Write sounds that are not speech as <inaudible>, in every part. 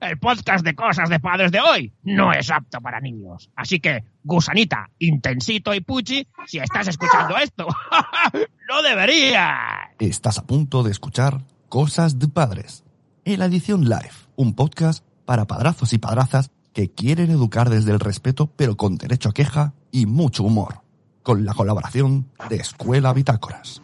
El podcast de cosas de padres de hoy no es apto para niños. Así que, gusanita, intensito y puchi, si estás escuchando esto, <laughs> no deberías. Estás a punto de escuchar Cosas de Padres, en la edición live, un podcast para padrazos y padrazas que quieren educar desde el respeto pero con derecho a queja y mucho humor, con la colaboración de Escuela Bitácoras.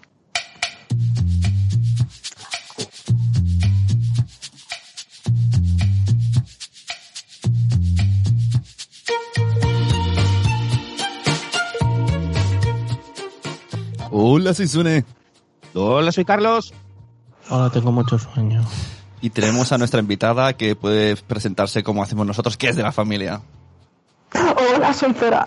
Hola, soy Sune. Hola, soy Carlos. Ahora tengo mucho sueño. Y tenemos a nuestra invitada que puede presentarse como hacemos nosotros, que es de la familia. Hola, soy Zora.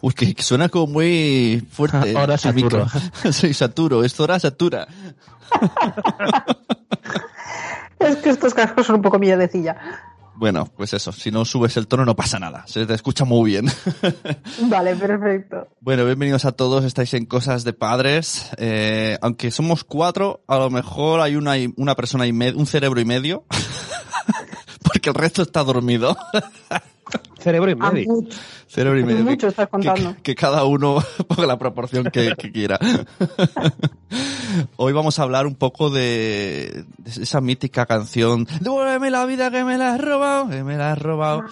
Uy, que suena como muy fuerte. <laughs> Ahora Saturo. micro. <laughs> Soy Saturo, es Zora Satura. <laughs> Es que estos cascos son un poco miedecilla. Bueno, pues eso, si no subes el tono no pasa nada, se te escucha muy bien. <laughs> Vale, perfecto. bueno, bienvenidos a todos, estáis en Cosas de Padres. Eh, aunque somos cuatro, a lo mejor hay una, una persona y medio, un cerebro y medio, <laughs> porque el resto está dormido. <laughs> Cerebro y A medio. Cerebro y medio. Mucho que- estás contando. Que, que cada uno <laughs> ponga la proporción que, que quiera. <laughs> Hoy vamos a hablar un poco de, de esa mítica canción Devuélveme la vida que me la has robado, que me la has robado.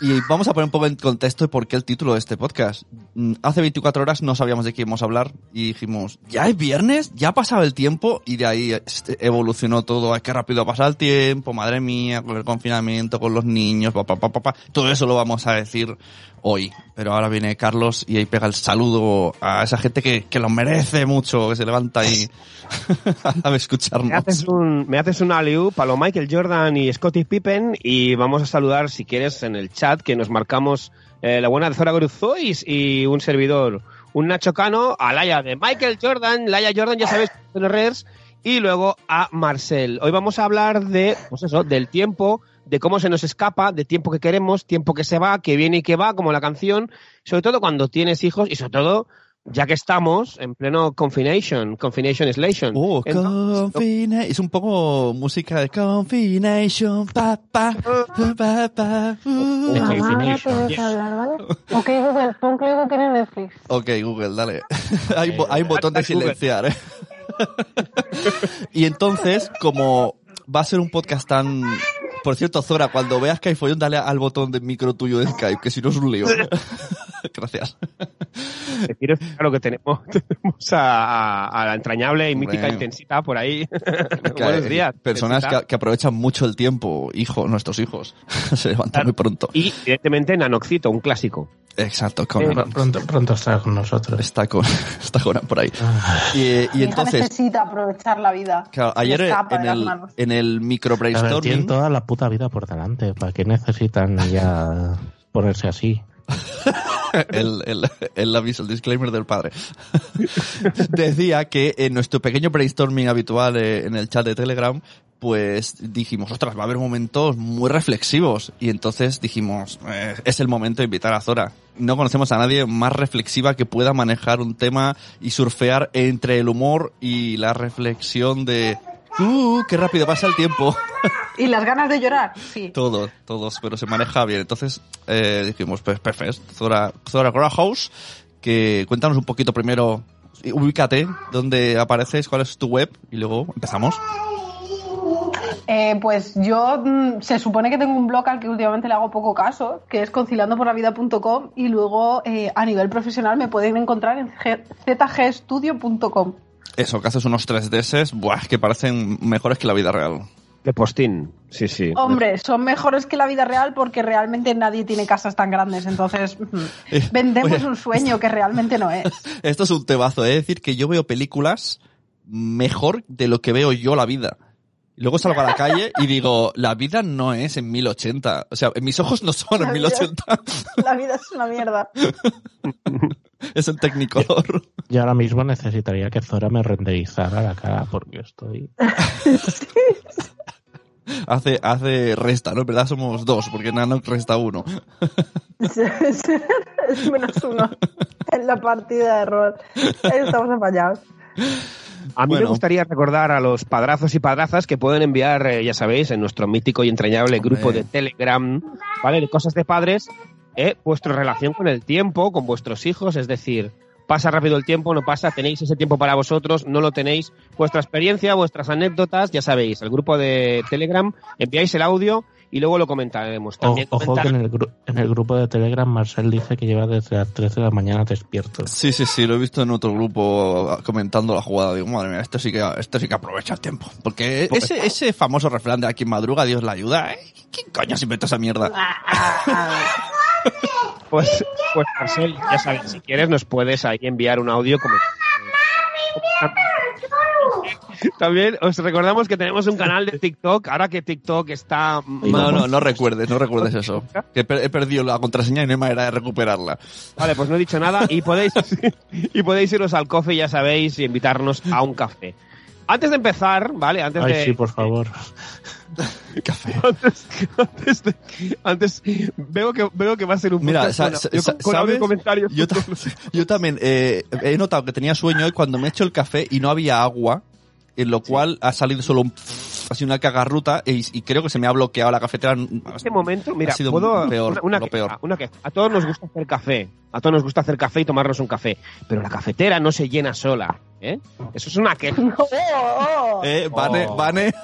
Y vamos a poner un poco en contexto de por qué el título de este podcast. Mm, Hace 24 horas no sabíamos de qué íbamos a hablar y dijimos, ¿ya es viernes? ¿Ya ha pasado el tiempo? Y de ahí este, evolucionó todo. Ay, qué rápido ha pasado el tiempo, madre mía, con el confinamiento, con los niños, papá, papá, papá. Todo eso lo vamos a decir hoy. Pero ahora viene Carlos y ahí pega el saludo a esa gente que, que lo merece mucho, que se levanta ahí <laughs> a Me escucharnos. haces un, me haces un para lo Michael Jordan y Scottie Pippen y vamos a saludar, si quieres, en el chat que nos marcamos eh, la buena de Zora Gruzois y un servidor, un Nacho Cano, a Laia de Michael Jordan, Laia Jordan, ya sabes, en redes, y luego a Marcel. Hoy vamos a hablar de, pues eso, del tiempo, de cómo se nos escapa, de tiempo que queremos, tiempo que se va, que viene y que va, como la canción, sobre todo cuando tienes hijos y sobre todo ya que estamos en pleno confination, confination isolation. Oh, Entonces, confina- es un poco música de Confination, pa, pa, pa, pa, uh. De Mamá, no Definition. puedes hablar, ¿vale? Ok, Google, pon que Google tiene Netflix. Ok, Google, dale. <laughs> hay, bo- hay un botón de silenciar, ¿eh? <laughs> y entonces, como va a ser un podcast tan... Por cierto, Zora, cuando veas que hay follón, dale al botón de micro tuyo de Skype, que si no es un lío. <laughs> Gracias. deciros claro que tenemos, <laughs> tenemos a, la entrañable y mítica intensita por ahí. <laughs> Buenos días. Personas que, que aprovechan mucho el tiempo, hijos, nuestros hijos. Se levantan muy pronto. Y directamente Nanoxito, un clásico. Exacto, con, Eh, Pronto, pronto estará con nosotros. está con, <laughs> está con por ahí. Ah, Y, y entonces, necesita aprovechar la vida. claro, ayer en el, en el micro brainstorming, tienen toda la puta vida por delante. ¿Para qué necesitan ya ponerse así? <laughs> el, el, el aviso, el disclaimer del padre. <laughs> Decía que en nuestro pequeño brainstorming habitual eh, en el chat de Telegram, pues dijimos, ostras, va a haber momentos muy reflexivos. Y entonces dijimos, eh, es el momento de invitar a Zora. No conocemos a nadie más reflexiva que pueda manejar un tema y surfear entre el humor y la reflexión de, uh, qué rápido pasa el tiempo. <laughs> ¿Y las ganas de llorar? Sí. Todos, todos, pero se maneja bien. Entonces eh, dijimos, pues perfecto, Zora, Zora House, que cuéntanos un poquito primero, ubícate, dónde apareces, cuál es tu web, y luego empezamos. Eh, pues yo mm, se supone que tengo un blog al que últimamente le hago poco caso, que es conciliandoporlavida.com y luego eh, a nivel profesional me pueden encontrar en zgstudio.com. Eso, que haces unos 3DS, buah, que parecen mejores que la vida real. De postín. Sí, sí. Hombre, son mejores que la vida real porque realmente nadie tiene casas tan grandes, entonces <laughs> Eh, vendemos oye. un sueño que realmente no es. <laughs> Esto es un tebazo, es decir, que yo veo películas mejor de lo que veo yo la vida. Y luego salgo a la calle y digo, la vida no es en 1080. O sea, en mis ojos no son en vida- 1080. <laughs> La vida es una mierda. <laughs> Es en Technicolor. <laughs> Yo ahora mismo necesitaría que Zora me renderizara la cara porque estoy... <laughs> Hace, hace resta, ¿no? En verdad somos dos, porque Nano resta uno. es es menos uno en la partida de rol. Estamos apañados. A mí me gustaría recordar a los padrazos y padrazas que pueden enviar, eh, ya sabéis, en nuestro mítico y entrañable grupo de Telegram, ¿vale? De cosas de padres, eh, vuestra relación con el tiempo, con vuestros hijos, es decir, pasa rápido el tiempo, no pasa, tenéis ese tiempo para vosotros, no lo tenéis, vuestra experiencia, vuestras anécdotas, ya sabéis, el grupo de Telegram, enviáis el audio y luego lo comentaremos. O- También ojo comentar- que en el, gru- en el grupo de Telegram Marcel dice que lleva desde las 13 de la mañana despierto. Sí, sí, sí, lo he visto en otro grupo ah, comentando la jugada. Digo, madre mía, esto sí que, esto sí que aprovecha el tiempo. Porque ese, ese famoso refrán de aquí en madruga, Dios la ayuda, ¿eh? ¿Quién coño se inventó esa mierda? <laughs> <laughs> Pues, pues Marcel, ya sabes, si quieres nos puedes ahí enviar un audio como... <laughs> También os recordamos que tenemos un canal de TikTok, ahora que TikTok está... No, no, no recuerdes, no recuerdes eso. Que he per- he perdido la contraseña y no hay manera de recuperarla. Vale, pues no he dicho nada y podéis, <laughs> y podéis iros al coffee, ya sabéis, y invitarnos a un café. Antes de empezar, ¿vale? Antes Ay, de... sí, por favor. <laughs> Café. Antes, antes, de- antes veo que veo que va a ser un Mira, sa- sa- yo con- ¿sabes? comentarios. Yo, ta- <laughs> yo también eh, he notado que tenía sueño y cuando me he hecho el café y no había agua, en lo cual ha salido solo un así una cagarruta y, y creo que se me ha bloqueado la cafetera. En este momento, mira, Ha sido puedo peor, una, una lo peor. una queja. A todos nos gusta hacer café, a todos nos gusta hacer café y tomarnos un café, pero la cafetera no se llena sola, ¿eh? Eso es una. <laughs> Oh, oh. Eh, Vane, Oh. Vane. <laughs>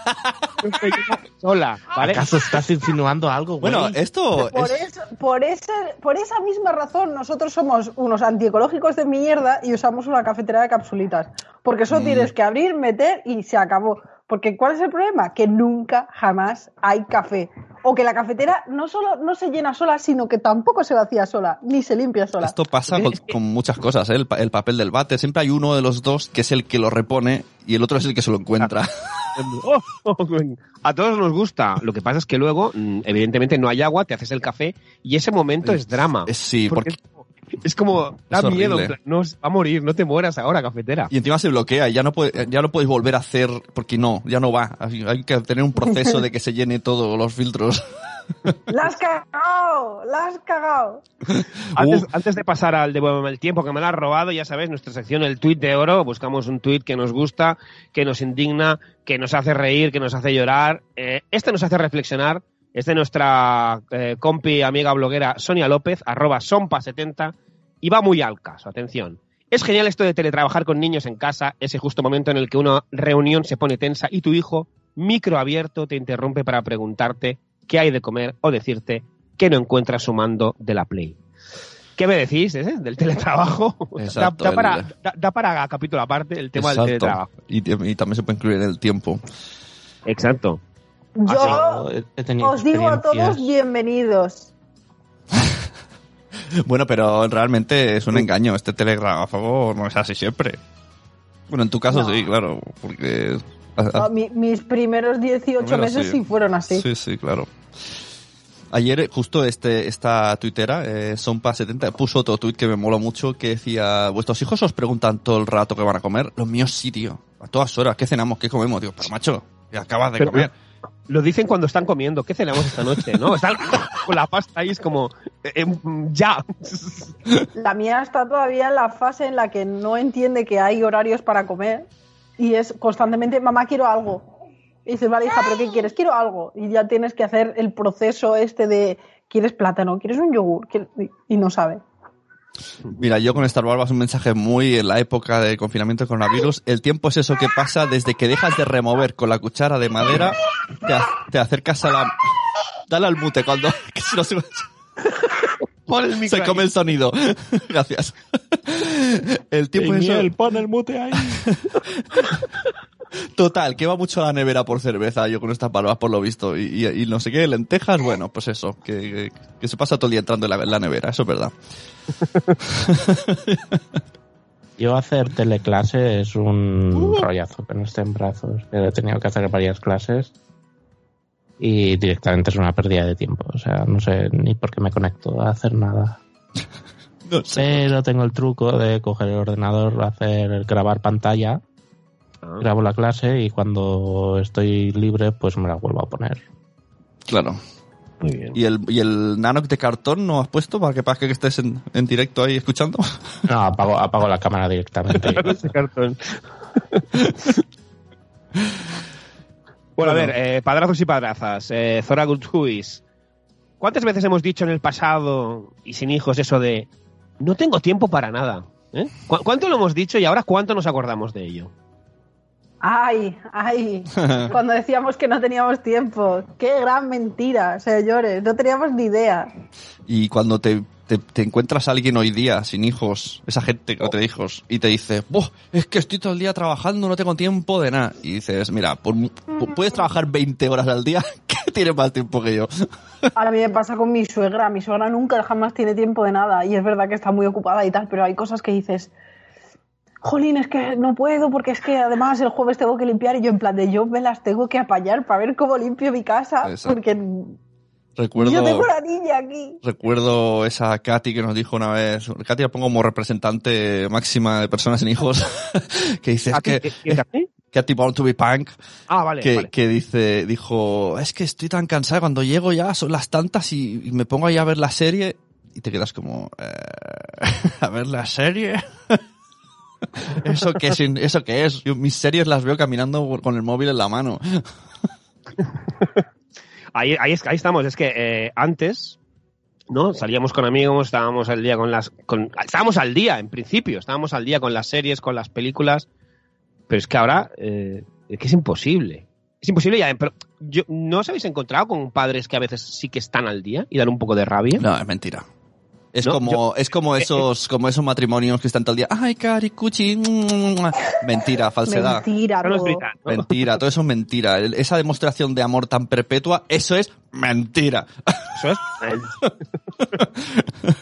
No se llena sola, ¿vale? ¿Acaso estás insinuando algo, güey? Bueno, esto Por, es, eso- por, ese, por esa misma razón, nosotros somos unos antiecológicos de mierda y usamos una cafetera de capsulitas. Porque eso Mm. tienes que abrir, meter y se acabó. Porque ¿cuál es el problema? Que nunca, jamás hay café. O que la cafetera no solo no se llena sola, sino que tampoco se vacía sola, ni se limpia sola. esto pasa con, <laughs> con muchas cosas, ¿eh? el, el papel del váter. Siempre hay uno de los dos que es el que lo repone y el otro es el que se lo encuentra. <laughs> Oh, oh, a todos nos gusta. Lo que pasa es que luego, mm, evidentemente, no hay agua, te haces el café y ese momento es drama. Es- sí, porque- es como, da Es miedo, no, va a morir, no te mueras ahora, cafetera. Y encima se bloquea y ya no, puede, ya no puedes volver a hacer porque no, ya no va. Hay que tener un proceso de que se llene todos los filtros. <laughs> ¡La has cagado! ¡La has cagado! Antes, Uh. antes de pasar al devuélveme el tiempo que me lo has robado, ya sabes, nuestra sección El Tweet de Oro, buscamos un tweet que nos gusta, que nos indigna, que nos hace reír, que nos hace llorar. Eh, este nos hace reflexionar, es de nuestra eh, compi, amiga bloguera Sonia López, arroba sompa70, y va muy al caso, atención. Es genial esto de teletrabajar con niños en casa, ese justo momento en el que una reunión se pone tensa y tu hijo, micro abierto, te interrumpe para preguntarte qué hay de comer o decirte que no encuentra su mando de la Play. ¿Qué me decís eh, del teletrabajo? <laughs> Exacto, da, da para, el- da- da para capítulo aparte el tema del teletrabajo. Y, y también se puede incluir el tiempo. Exacto. Yo he os digo a todos bienvenidos. <laughs> Bueno, pero realmente es un engaño. Este telegrafo no es así siempre. Bueno, en tu caso No. sí, claro, porque... Ah, mi- mis primeros 18 Bueno, meses sí. sí fueron así. Sí, sí, claro. Ayer, eh, justo este, esta tuitera, eh, Sonpa70, puso otro tuit que me moló mucho, que decía, vuestros hijos os preguntan todo el rato qué van a comer. Los míos sí, tío. A todas horas, ¿qué cenamos? ¿Qué comemos? Digo, pero macho, ya acabas de Pero- comer. Lo dicen cuando están comiendo. ¿Qué cenamos esta noche? ¿No? Están con la pasta ahí, es como, eh, eh, ya. La mía está todavía en la fase en la que no entiende que hay horarios para comer y es constantemente, mamá, quiero algo. Y dices, vale, hija, ¿pero qué quieres? Quiero algo. Y ya tienes que hacer el proceso este de, ¿quieres plátano? ¿Quieres un yogur? ¿Quieres-?" Y no sabe. Mira, yo con Star Wars un mensaje muy en la época de confinamiento coronavirus. El tiempo es eso que pasa desde que dejas de remover con la cuchara de madera, te, a- te acercas a la... Dale al mute cuando... <laughs> que si no se, el ahí. come el sonido. <laughs> Gracias. El tiempo es eso... Miel, pon el mute ahí. <laughs> Total, que va mucho a la nevera por cerveza, yo con estas palabras por lo visto. Y, y- y no sé qué, lentejas, bueno, pues eso, que, que- que se pasa todo el día entrando en la, en la nevera, eso es verdad. <laughs> Yo hacer teleclase es un rollazo que no esté en brazos. He tenido que hacer varias clases y directamente es una pérdida de tiempo. O sea, no sé ni por qué me conecto a hacer nada. <laughs> No sé. Pero tengo el truco de coger el ordenador, hacer grabar pantalla, Ah. grabo la clase y cuando estoy libre pues me la vuelvo a poner. Claro. Muy bien. ¿Y el, ¿Y el nanoc de cartón no has puesto para que parezca que estés en, en directo ahí escuchando? <laughs> No, apago, apago la cámara directamente. <laughs> Ese cartón. <laughs> bueno, a ver, eh, padrazos y padrazas. Eh, Zora Guthuis. ¿Cuántas veces hemos dicho en el pasado y sin hijos eso de no tengo tiempo para nada? ¿Eh? ¿Cu- ¿Cuánto lo hemos dicho y ahora cuánto nos acordamos de ello? Ay, ay. <laughs> Cuando decíamos que no teníamos tiempo. Qué gran mentira, señores. No teníamos ni idea. Y cuando te, te, te encuentras a alguien hoy día sin hijos, esa gente que no tiene hijos, y te dice, "Buah, es que estoy todo el día trabajando, no tengo tiempo de nada. Y dices, mira, por puedes trabajar 20 horas al día, <laughs> que tienes más tiempo que yo. <laughs> Ahora a mí me pasa con mi suegra. Mi suegra nunca jamás tiene tiempo de nada. Y es verdad que está muy ocupada y tal, pero hay cosas que dices. Jolín, es que no puedo porque es que además el jueves tengo que limpiar y yo en plan de yo me las tengo que apañar para ver cómo limpio mi casa Exacto. porque Recuerdo, yo tengo una niña aquí. recuerdo esa Katy que nos dijo una vez, Katy la pongo como representante máxima de personas sin hijos, <laughs> que dice, es ¿A que, ti? Katy Born to be Punk, Ah, vale. que, vale. que dice, dijo, es que estoy tan cansada cuando llego ya, son las tantas y, y me pongo ahí a ver la serie y te quedas como, eh, <laughs> a ver la serie. ¿Eso qué, es? ¿Eso qué es? Yo mis series las veo caminando con el móvil en la mano. <laughs> Ahí, ahí, ahí estamos. Es que eh, antes, ¿no? Salíamos con amigos, estábamos al día con las. Con, estábamos al día, en principio. Estábamos al día con las series, con las películas. Pero es que ahora eh, es que es imposible. Es imposible ya. Pero yo, ¿no os habéis encontrado con padres que a veces sí que están al día y dan un poco de rabia? No, es mentira. Es No, como, yo- es como esos, como esos matrimonios que están todo el día, ay, cari, cuchi, mm". mentira, falsedad. Mentira, todo. Mentira, todo eso es mentira. Esa demostración de amor tan perpetua, eso es mentira. Eso es. <laughs>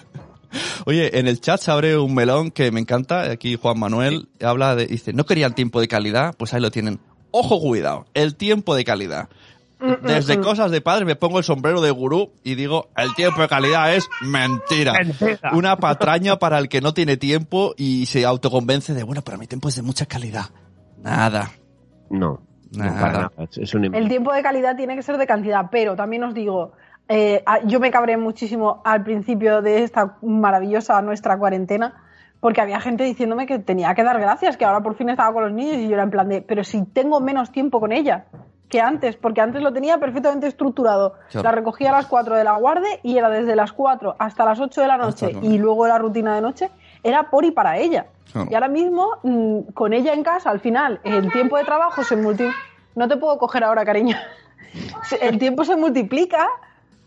Oye, en el chat se abre un melón que me encanta. Aquí Juan Manuel habla de, dice, no querían tiempo de calidad, pues ahí lo tienen. Ojo, cuidado, el tiempo de calidad. Desde cosas de padre me pongo el sombrero de gurú y digo, el tiempo de calidad es mentira. Mentira. Una patraña para el que no tiene tiempo y se autoconvence de, bueno, pero mi tiempo es de mucha calidad. Nada. No. No, Nada. nada. Es- un. El tiempo de calidad tiene que ser de cantidad, pero también os digo, eh, yo me cabré muchísimo al principio de esta maravillosa nuestra cuarentena, porque había gente diciéndome que tenía que dar gracias, que ahora por fin estaba con los niños y yo era en plan de, pero si tengo menos tiempo con ella que antes, porque antes lo tenía perfectamente estructurado. Claro. La recogía a las 4 de la guardia y era desde las 4 hasta las 8 de la noche y luego la rutina de noche era por y para ella. Claro. Y ahora mismo, mm, con ella en casa, al final, el tiempo de trabajo se multiplica. No te puedo coger ahora, cariño. <laughs> El tiempo se multiplica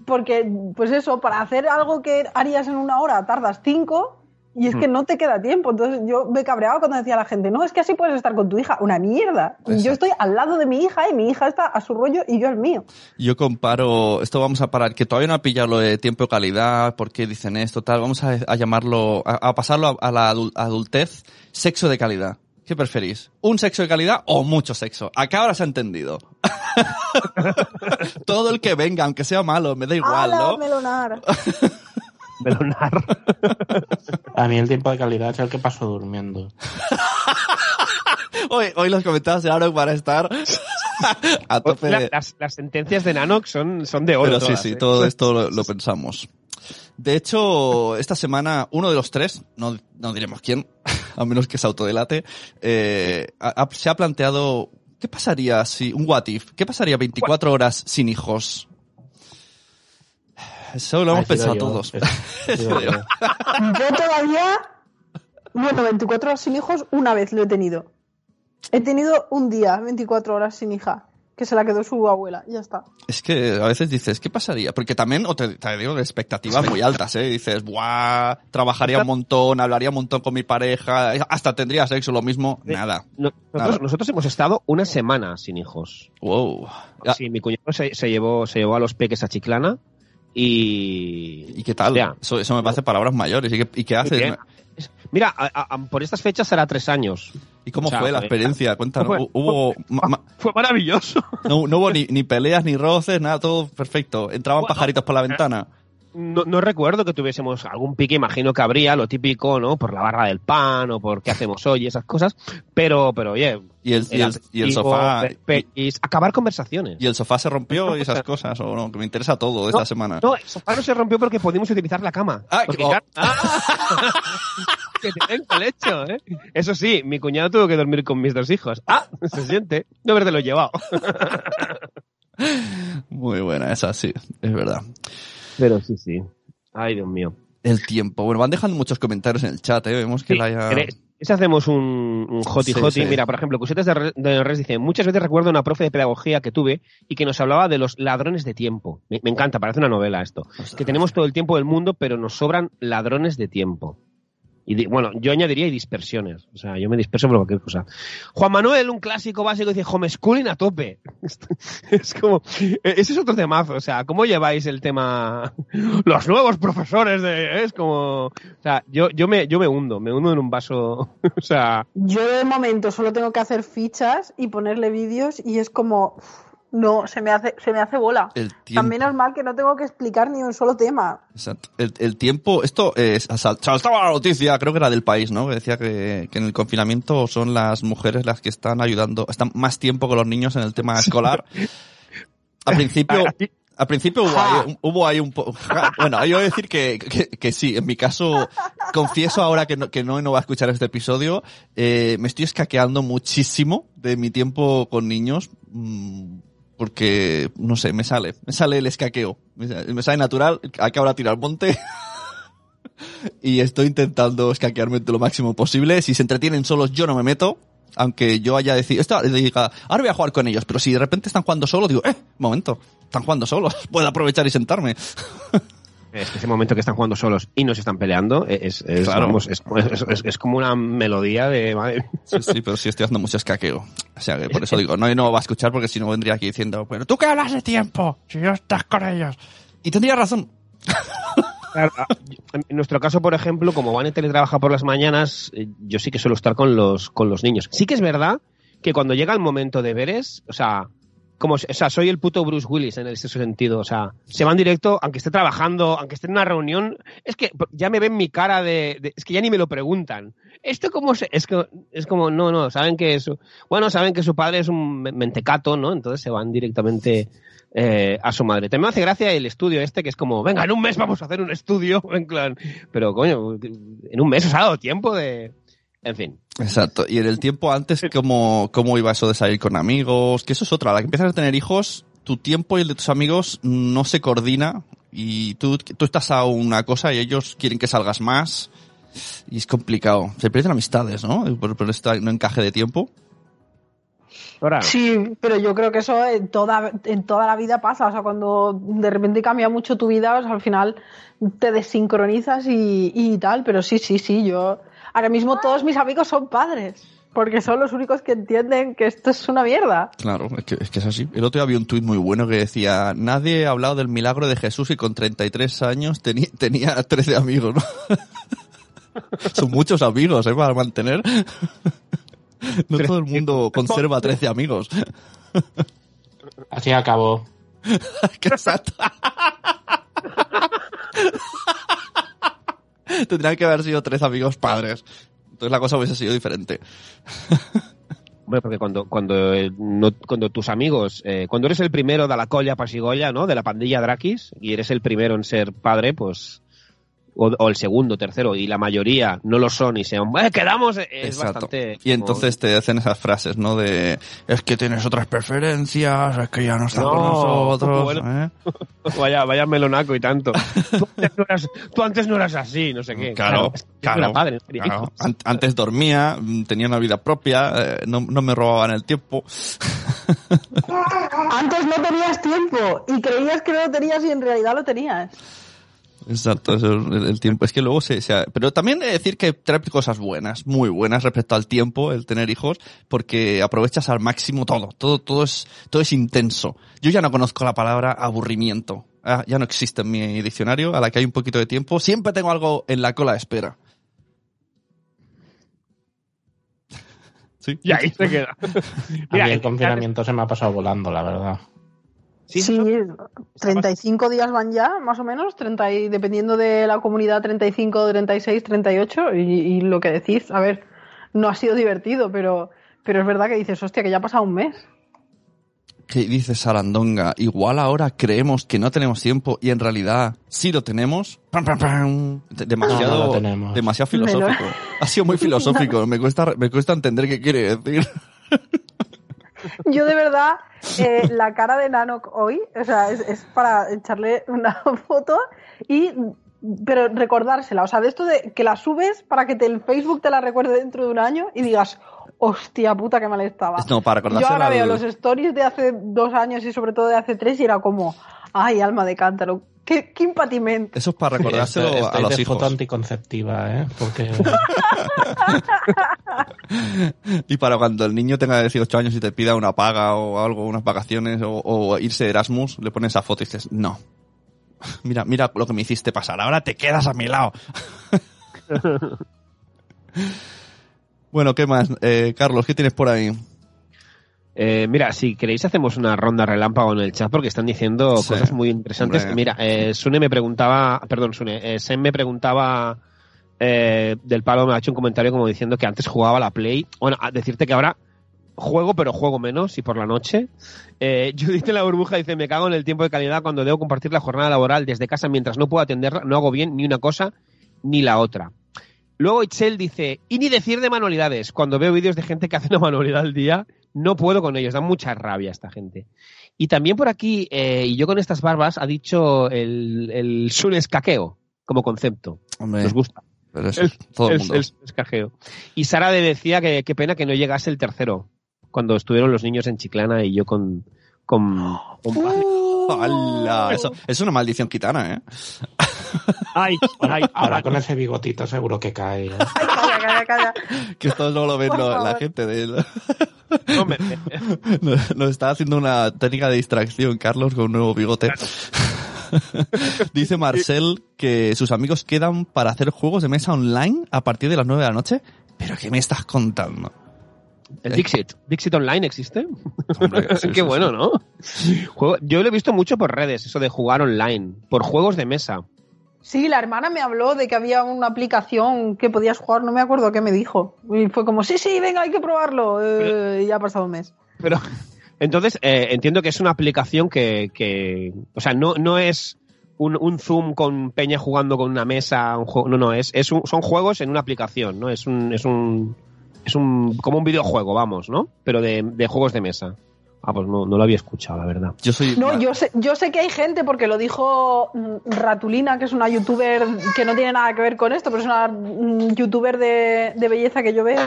porque, pues eso, para hacer algo que harías en una hora tardas cinco y es que Hmm. no te queda tiempo. Entonces yo me cabreaba cuando decía la gente, no, es que así puedes estar con tu hija. Una mierda. Y Yo estoy al lado de mi hija y mi hija está a su rollo y yo al mío. Yo comparo, esto vamos a parar, que todavía no ha pillado lo de tiempo de calidad, por qué dicen esto, tal, vamos a, a llamarlo, a, a pasarlo a, a la adul- adultez, sexo de calidad. ¿Qué preferís? ¿Un sexo de calidad o mucho sexo? Acá ahora se ha entendido. <laughs> Todo el que venga, aunque sea malo, me da igual, ¡Hala, ¿no? melonar! <laughs> Melonar. A mí el tiempo de calidad es el que paso durmiendo. <laughs> Hoy, hoy los comentarios de Aaron van a estar a tope de... las, las sentencias de Nanox son, son de oro. Pero sí, todas, sí, ¿eh? todo esto lo, lo pensamos. De hecho, esta semana, uno de los tres, no, no diremos quién, <laughs> a menos que se autodelate, eh, ha- se ha planteado, ¿qué pasaría si, un what if, qué pasaría 24 horas sin hijos? Eso lo hemos pensado yo, todos. yo. <laughs> Yo todavía, bueno, 24 horas sin hijos, una vez lo he tenido. He tenido un día, 24 horas sin hija, que se la quedó su abuela, ya está. Es que a veces dices, ¿qué pasaría? Porque también, o te, te digo, de expectativas muy altas, ¿eh? Dices, ¡buah! Trabajaría un montón, hablaría un montón con mi pareja, hasta tendría sexo, lo mismo, nada. No- Nada. nosotros, hemos estado una semana sin hijos. Wow. Ya, Sí, mi cuñado se, se llevó, se llevó a los peques a Chiclana y... ¿Y qué tal? Hostia, Eso, eso me parece palabras mayores. ¿Y qué, y qué haces? bien. Mira, a- a- por estas fechas será tres años. ¿Y cómo O sea, fue la fue- experiencia? Cuéntanos. fue- Hu- Hubo, ma- <laughs> Fue maravilloso. no, no hubo ni, ni peleas, ni roces, nada, todo perfecto. Entraban Bueno, pajaritos por la ventana. No, no recuerdo que tuviésemos algún pique, imagino que habría, lo típico, ¿no? Por la barra del pan o por qué hacemos hoy, esas cosas. Pero, pero oye, Y el, y el, y el aperitivo, sofá. pelis, acabar conversaciones. Y el sofá se rompió y esas <laughs> cosas, o no, que me interesa todo esta semana. No, el sofá no se rompió porque pudimos utilizar la cama. Ah, Porque oh. Ah. que te <laughs> el hecho, ¿eh? Eso sí, mi cuñado tuvo que dormir con mis dos hijos. Ah, se siente. No haberte lo llevado. <laughs> Muy buena, esa sí, es verdad. Pero sí, sí. Ay, Dios mío. El tiempo. Bueno, van dejando muchos comentarios en el chat, ¿eh? Vemos que Sí, la haya... ¿queréis- Si hacemos un, un hoti Sí, hoti, sí. mira, por ejemplo, Cusetas de, de Res dice, muchas veces recuerdo una profe de pedagogía que tuve y que nos hablaba de los ladrones de tiempo. Me, me encanta, parece una novela esto. Que tenemos todo el tiempo del mundo, pero nos sobran ladrones de tiempo. Y bueno, yo añadiría y dispersiones. O sea, yo me disperso por cualquier cosa. Juan Manuel, un clásico básico, dice homeschooling a tope. <laughs> es como, eh, ese es otro temazo. O sea, ¿cómo lleváis el tema? <laughs> Los nuevos profesores de, es como, o sea, yo, yo me, yo me hundo, me hundo en un vaso. <laughs> o sea, Yo de momento solo tengo que hacer fichas y ponerle vídeos y es como no, se me hace, se me hace bola. El tiempo. menos mal que no tengo que explicar ni un solo tema. Exacto. El, el tiempo, esto es, sal- saltaba la noticia, creo que era del país, ¿no? Que decía que, que en el confinamiento son las mujeres las que están ayudando, están más tiempo con los niños en el tema escolar. Al principio, al principio hubo ahí, hubo ahí un poco, <laughs> bueno, yo voy a decir que, que, que sí, en mi caso, confieso ahora que no, que no, no va a escuchar este episodio, eh, me estoy escaqueando muchísimo de mi tiempo con niños, mm, porque, no sé, me sale, me sale el escaqueo, me sale, natural, hay que ahora tirar monte. <laughs> y estoy intentando escaquearme lo máximo posible. Si se entretienen solos, yo no me meto. Aunque yo haya decidido, ahora voy a jugar con ellos, pero si de repente están jugando solos, digo, eh, momento, están jugando solos, <laughs> puedo aprovechar y sentarme. <laughs> es que ese momento que están jugando solos y no se están peleando, es, es, Claro. vamos, es, es- como una melodía de, madre, Sí, sí, pero sí estoy haciendo mucho escaqueo. O sea, que por eso <laughs> digo, no, no va a escuchar porque si no vendría aquí diciendo, pero tú qué hablas de tiempo, si yo estás con ellos. Y tendría razón. <laughs> Claro, en nuestro caso, por ejemplo, como van a teletrabajar por las mañanas, eh, yo sí que suelo estar con los, con los niños. Sí que es verdad que cuando llega el momento de veres, o sea, como, o sea, soy el puto Bruce Willis en ese sentido, o sea, se van directo, aunque esté trabajando, aunque esté en una reunión, es que ya me ven mi cara de, es que ya ni me lo preguntan. Esto como se, es que, es como, no, no, saben que su, bueno, saben que su padre es un me- mentecato, ¿no? Entonces se van directamente eh, a su madre. También me hace gracia el estudio este, que es como, venga, en un mes vamos a hacer un estudio, <laughs> pero coño, en un mes os ha dado tiempo de, en fin. Exacto. Y en el tiempo antes, ¿cómo, cómo iba eso de salir con amigos? Que eso es otra. A la que empiezas a tener hijos, tu tiempo y el de tus amigos no se coordina y tú, tú estás a una cosa y ellos quieren que salgas más y es complicado. Se pierden amistades, ¿no? Por, por este no encaje de tiempo. Ahora, Sí, pero yo creo que eso en toda, en toda la vida pasa. O sea, cuando de repente cambia mucho tu vida, o sea, al final te desincronizas y, y tal. Pero sí, sí, sí, yo. Ahora mismo todos mis amigos son padres. Porque son los únicos que entienden que esto es una mierda. Claro, es que, es que es así. El otro día había un tuit muy bueno que decía, nadie ha hablado del milagro de Jesús y con 33 años tenía, tenía 13 amigos, ¿no? <laughs> Son muchos amigos, ¿eh? Para mantener. No todo el mundo conserva 13 amigos. <laughs> Así acabó. ¡Qué <laughs> exacto! <laughs> Tendrían que haber sido 13 amigos padres. Entonces la cosa hubiese sido diferente. <laughs> Hombre, porque cuando, cuando, eh, no- cuando tus amigos, eh, cuando eres el primero de la colla pasigolla, ¿no? De la pandilla Drakis, y eres el primero en ser padre, pues, o, o el segundo, tercero, y la mayoría no lo son y se "Eh, quedamos, eh", es Exacto. bastante... Y entonces te hacen esas frases, ¿no? De, es que tienes otras preferencias, es que ya no estás con No, nosotros, <laughs> bueno. ¿eh? <laughs> Vaya, vaya melonaco y tanto. <laughs> Tú antes no eras, tú antes no eras así, no sé qué. Claro, claro, padre, claro. An- Antes dormía, tenía una vida propia, eh, no, no me robaban el tiempo. Antes no tenías tiempo y creías que no lo tenías y en realidad lo tenías. Exacto, eso es el, el tiempo. Es que luego se, se- Pero también he de decir que trae cosas buenas, muy buenas respecto al tiempo, el tener hijos, porque aprovechas al máximo todo. Todo, todo es, todo es intenso. Yo ya no conozco la palabra aburrimiento. Ah, ya no existe en mi diccionario. A la que hay un poquito de tiempo, siempre tengo algo en la cola de espera. Sí. Y ahí se queda. <laughs> A mí el confinamiento se me ha pasado volando, la verdad. Sí, Sí, eso- 35 días van ya, más o menos, 30 y, dependiendo de la comunidad, 35, 36, 38, y, y lo que decís, a ver, no ha sido divertido, pero, pero es verdad que dices, hostia, que ya ha pasado un mes. ¿Qué dice Sarandonga? Igual ahora creemos que no tenemos tiempo y en realidad sí lo tenemos. Pam, pam, pam. De- Demasiado, No, no lo tenemos. demasiado filosófico. Ha sido muy <laughs> filosófico. Me cuesta, me cuesta entender qué quiere decir. <laughs> Yo de verdad, eh, la cara de Nanok hoy, o sea, es, es para echarle una <laughs> foto y pero recordársela, o sea, de esto de que la subes para que te, el Facebook te la recuerde dentro de un año y digas, hostia puta que mal estaba. No, para Yo recordársela ahora veo los stories de hace dos años y sobre todo de hace tres y era como, ay, alma de cántaro, qué, qué impatiment. Eso es para recordárselo Estoy- a los de hijos. foto anticonceptiva, ¿eh? Porque <laughs> Y para cuando el niño tenga 18 años y te pida una paga o algo, unas vacaciones o, o irse de Erasmus, le pones esa foto y dices, no. <laughs> Mira, mira lo que me hiciste pasar. Ahora te quedas a mi lado. <laughs> bueno, ¿qué más? Eh, Carlos, ¿qué tienes por ahí? Eh, mira, si queréis hacemos una ronda relámpago en el chat porque están diciendo Sí. cosas muy interesantes. Hombre. Mira, eh, Sune me preguntaba, perdón, Sune, eh, Sem me preguntaba eh, del palo, me ha hecho un comentario como diciendo que antes jugaba la Play. Bueno, a decirte que ahora juego, pero juego menos y por la noche. Eh, <laughs> Judith en la burbuja dice, me cago en el tiempo de calidad cuando debo compartir la jornada laboral desde casa mientras no puedo atenderla, no hago bien ni una cosa ni la otra. Luego Itzel dice, y ni decir de manualidades. Cuando veo vídeos de gente que hace una manualidad al día, no puedo con ellos, da mucha rabia esta gente. Y también por aquí, eh, y yo con estas barbas, ha dicho el, el Sun escaqueo como concepto. Hombre, Nos gusta. pero eso El, es todo el el- mundo. el escajeo. Y Sara le decía que qué pena que no llegase el tercero, cuando estuvieron los niños en Chiclana y yo con... con, con ¡Hala! Eso es una maldición gitana, ¿eh? Ay, ay, ahora con ese bigotito seguro que cae. ¿eh? Ay, calla, calla, calla. Que esto no lo ven lo- la gente de él. Nos está haciendo una técnica de distracción, Carlos, con un nuevo bigote. <laughs> Dice Marcel que sus amigos quedan para hacer juegos de mesa online a partir de las 9 de la noche. ¿Pero qué me estás contando? El Dixit. ¿Dixit Online existe? Hombre, <laughs> sí, Qué sí, bueno, sí. ¿no? Juego- yo lo he visto mucho por redes, eso de jugar online, por juegos de mesa. Sí, la hermana me habló de que había una aplicación que podías jugar, no me acuerdo qué me dijo. Y fue como, sí, sí, venga, hay que probarlo. Eh, y ya ha pasado un mes. Pero entonces eh, entiendo que es una aplicación que, que o sea, no, no es un, un Zoom con Peña jugando con una mesa, un juego, no, no, es, es un- son juegos en una aplicación, ¿no? Es un, es un, es un, como un videojuego, vamos, ¿no? Pero de, de juegos de mesa. Ah, pues no, no lo había escuchado, la verdad. Yo soy... No, yo sé, yo sé que hay gente, porque lo dijo mm, Ratulina, que es una youtuber que no tiene nada que ver con esto, pero es una mm, youtuber de, de belleza que yo veo.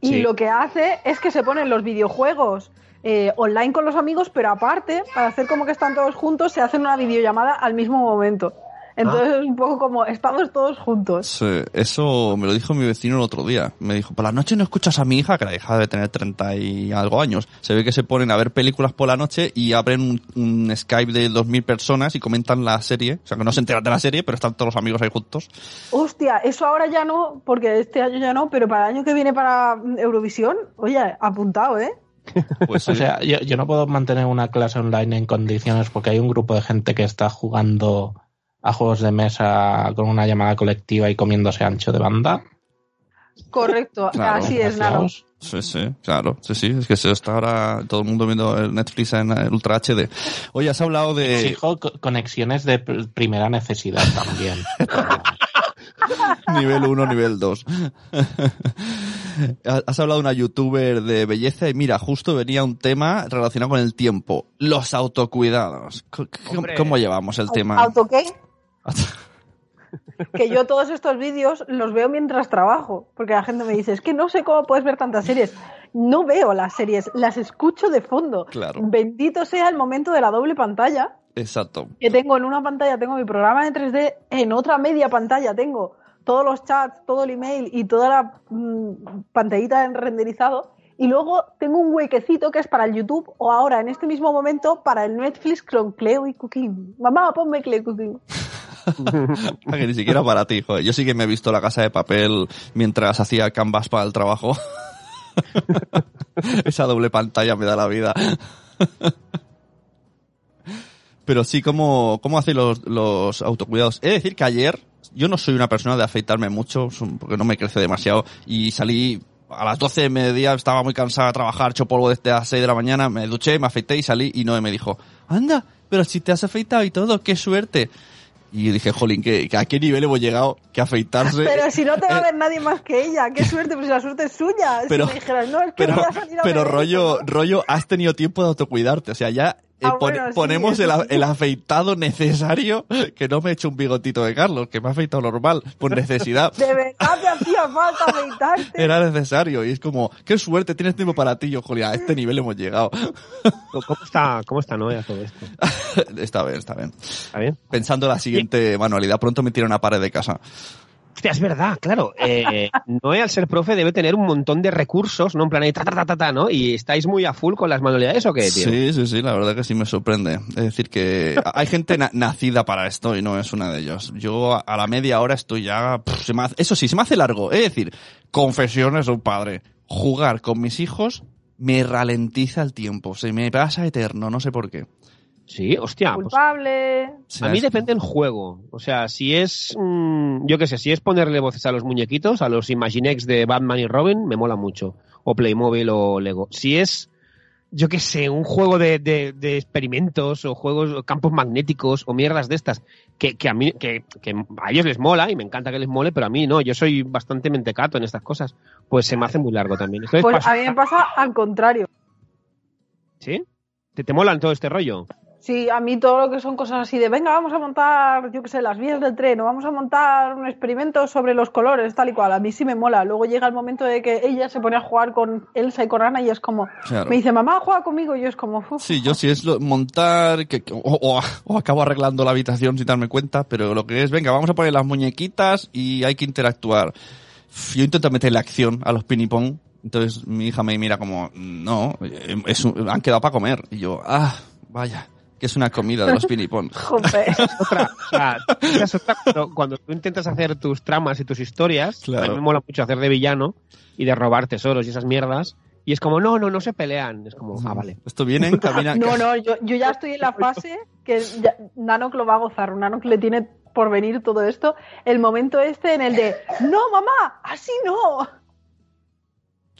Y Sí. lo que hace es que se ponen los videojuegos eh, online con los amigos, pero aparte, para hacer como que están todos juntos, se hacen una videollamada al mismo momento. Entonces es un poco como, estamos todos juntos. Sí, eso me lo dijo mi vecino el otro día. Me dijo, por la noche no escuchas a mi hija, que la hija debe tener 30 y algo años. Se ve que se ponen a ver películas por la noche y abren un, un Skype de 2.000 personas y comentan la serie. O sea, que no se enteran de la serie, pero están todos los amigos ahí juntos. Hostia, eso ahora ya no, porque este año ya no, pero para el año que viene para Eurovisión, oye, apuntado, ¿eh? <laughs> Pues O sea, yo, yo no puedo mantener una clase online en condiciones porque hay un grupo de gente que está jugando a juegos de mesa con una llamada colectiva y comiéndose ancho de banda. Correcto, Claro, así es, Nano. Sí, sí, claro, sí, sí, es que se está ahora todo el mundo viendo el Netflix en el Ultra HD. Oye, has hablado de... Exijo co- conexiones de pr- primera necesidad también. <laughs> nivel 1, nivel 2. <laughs> Has hablado de una youtuber de belleza y mira, justo venía un tema relacionado con el tiempo. Los autocuidados. Hombre. ¿Cómo llevamos el tema? ¿Auto qué? <laughs> que yo todos estos vídeos los veo mientras trabajo, porque la gente me dice, es que no sé cómo puedes ver tantas series. No veo las series, las escucho de fondo. Claro. Bendito sea el momento de la doble pantalla, Exacto. que tengo en una pantalla, tengo mi programa de 3D, en otra media pantalla tengo todos los chats, todo el email y toda la mm, pantallita en renderizado. Y luego tengo un huequecito que es para el YouTube o ahora en este mismo momento para el Netflix con Cleo y Cooking. Mamá, ponme Cleo y Cooking. <laughs> Que ni siquiera para ti, joder. Yo sí que me he visto la casa de papel mientras hacía canvas para el trabajo. <laughs> Esa doble pantalla me da la vida. Pero sí, ¿cómo, cómo hace los, los autocuidados? He de decir que ayer, yo no soy una persona de afeitarme mucho, porque no me crece demasiado, y salí a las 12 de mediodía, estaba muy cansada de trabajar, hecho polvo desde las 6 de la mañana, me duché, me afeité y salí, y Noé me dijo, anda, pero si te has afeitado y todo, qué suerte. Y yo dije, jolín, ¿qué, que ¿a qué nivel hemos llegado? Que afeitarse... <laughs> Pero si no te va a Eh, ver nadie más que ella, qué <laughs> suerte, pues la suerte es suya. Pero- si me dijeras, no, es que pero, voy a pero rollo, ¿no? rollo, has tenido tiempo de autocuidarte. O sea, ya eh, Ah, pon- bueno, sí, ponemos el, sí. el afeitado necesario, que no me he hecho un bigotito de Carlos, que me ha afeitado normal, por <laughs> necesidad. De verdad te hacía falta afeitarte. Era necesario y es como, qué suerte, tienes tiempo para ti. Yo, Julia, a este nivel hemos llegado. <laughs> ¿Cómo está, cómo está Noé todo esto? <laughs> está bien, está bien. ¿Está bien? Pensando la siguiente manualidad, pronto me tiro una pared de casa. Hostia, es verdad, claro. Eh, Noé, al ser profe, debe tener un montón de recursos, ¿no? En plan, ahí, ta, ta, ta, ta, ¿no? ¿Y estáis muy a full con las manualidades o qué, tío? Sí, sí, sí, la verdad que sí me sorprende. Es decir, que hay gente na- nacida para esto y no es una de ellos. Yo a- a la media hora estoy ya... pff, se me hace- eso sí, se me hace largo. Es decir, confesiones de un padre. Jugar con mis hijos me ralentiza el tiempo. Se me pasa eterno, no sé por qué. Sí, hostia. pues, Culpable. A mí depende el juego. O sea, si es, mm, yo qué sé, si es ponerle voces a los muñequitos, a los Imaginex de Batman y Robin, me mola mucho. O Playmobil o Lego. Si es, yo qué sé, un juego de, de- de experimentos o juegos, o campos magnéticos o mierdas de estas, que, que a mí, que, que a ellos les mola y me encanta que les mole, pero a mí no, yo soy bastante mentecato en estas cosas, pues se me hace muy largo también. Entonces, Pues a mí me pasa al contrario. ¿Sí? ¿Te, te molan todo este rollo? Sí, a mí todo lo que son cosas así de, venga, vamos a montar, yo qué sé, las vías del tren, o vamos a montar un experimento sobre los colores, tal y cual, a mí sí me mola. Luego llega el momento de que ella se pone a jugar con Elsa y con Anna y es como, Claro. me dice, mamá, juega conmigo, y yo es como, "Uf". Sí, yo sí es lo- montar que, o, o- o acabo arreglando la habitación sin darme cuenta, pero lo que es, venga, vamos a poner las muñequitas y hay que interactuar. Yo intento meterle acción a los pinipón, entonces mi hija me mira como, no, eh, es han quedado para comer. Y yo, ah, vaya, que es una comida de los pinipón. <laughs> Jope. otra, o sea, es otra cuando, cuando tú intentas hacer tus tramas y tus historias, Claro. a mí me mola mucho hacer de villano y de robar tesoros y esas mierdas, y es como, no, no, no se pelean, es como, ah, vale. Esto vienen, caminan. <laughs> No, no, yo, yo ya estoy en la fase que ya, Nanok lo va a gozar. Nanok le tiene por venir todo esto. El momento este en el de, no, mamá, así no.